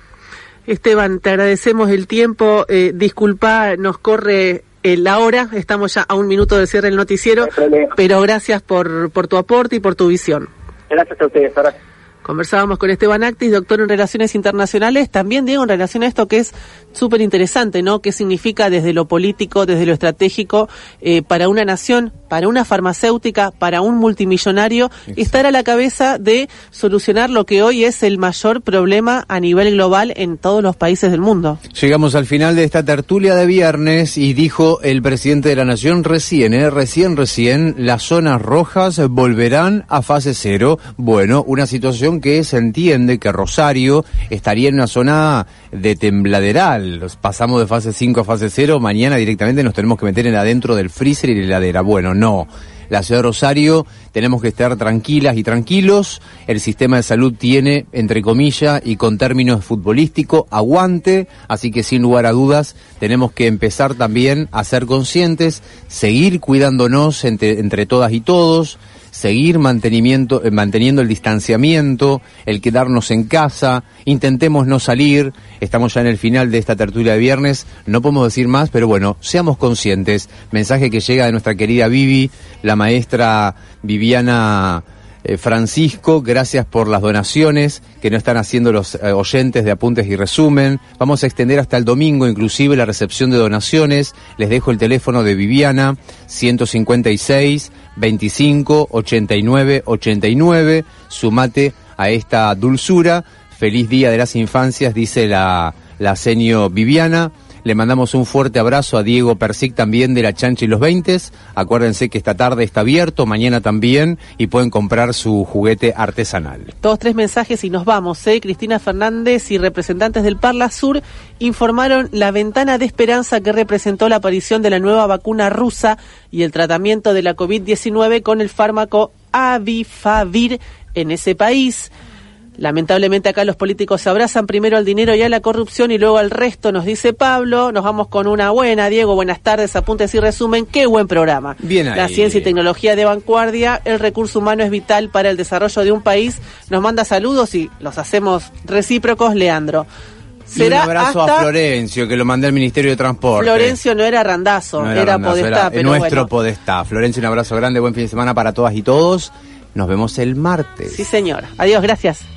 Esteban, te agradecemos el tiempo. Eh, disculpa, nos corre eh, la hora. Estamos ya a un minuto de cierre del noticiero. pero gracias por, por tu aporte y por tu visión. Gracias a ustedes. Gracias. Conversábamos con Esteban Actis, doctor en Relaciones Internacionales, también Diego en relación a esto que es súper interesante, ¿no? ¿Qué significa desde lo político, desde lo estratégico, eh, para una nación, para una farmacéutica, para un multimillonario, estar a la cabeza de solucionar lo que hoy es el mayor problema a nivel global en todos los países del mundo? Llegamos al final de esta tertulia de viernes y dijo el presidente de la Nación recién, ¿eh? recién, recién, las zonas rojas volverán a fase cero. Bueno, una situación que se entiende que Rosario estaría en una zona de tembladeral. Pasamos de fase 5 a fase 0, mañana directamente nos tenemos que meter en adentro del freezer y la heladera. Bueno, no. La ciudad de Rosario tenemos que estar tranquilas y tranquilos. El sistema de salud tiene, entre comillas, y con términos futbolísticos, aguante. Así que sin lugar a dudas tenemos que empezar también a ser conscientes, seguir cuidándonos entre, entre todas y todos seguir mantenimiento, eh, manteniendo el distanciamiento, el quedarnos en casa, intentemos no salir, estamos ya en el final de esta tertulia de viernes, no podemos decir más, pero bueno, seamos conscientes, mensaje que llega de nuestra querida Vivi, la maestra Viviana eh, Francisco, gracias por las donaciones que no están haciendo los eh, oyentes de apuntes y resumen. Vamos a extender hasta el domingo inclusive la recepción de donaciones. Les dejo el teléfono de Viviana, 156 25 89 89. Sumate a esta dulzura. Feliz Día de las Infancias, dice la, la senio Viviana. Le mandamos un fuerte abrazo a Diego Persic también de la Chancha y los Veintes. Acuérdense que esta tarde está abierto, mañana también, y pueden comprar su juguete artesanal. Todos tres mensajes y nos vamos. ¿eh? Cristina Fernández y representantes del Parla Sur informaron la ventana de esperanza que representó la aparición de la nueva vacuna rusa y el tratamiento de la COVID-19 con el fármaco Avifavir en ese país. Lamentablemente acá los políticos se abrazan primero al dinero y a la corrupción y luego al resto, nos dice Pablo. Nos vamos con una buena, Diego, buenas tardes, apuntes y resumen. Qué buen programa. Bien La ciencia y tecnología de vanguardia, el recurso humano es vital para el desarrollo de un país. Nos manda saludos y los hacemos recíprocos, Leandro. Será un abrazo a Florencio, que lo mandé al Ministerio de Transporte. Florencio no era Randazo, era, Podestá. nuestro Podestá. Florencio, un abrazo grande, buen fin de semana para todas y todos. Nos vemos el martes. Sí, señora. Adiós, gracias.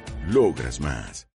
Logras más.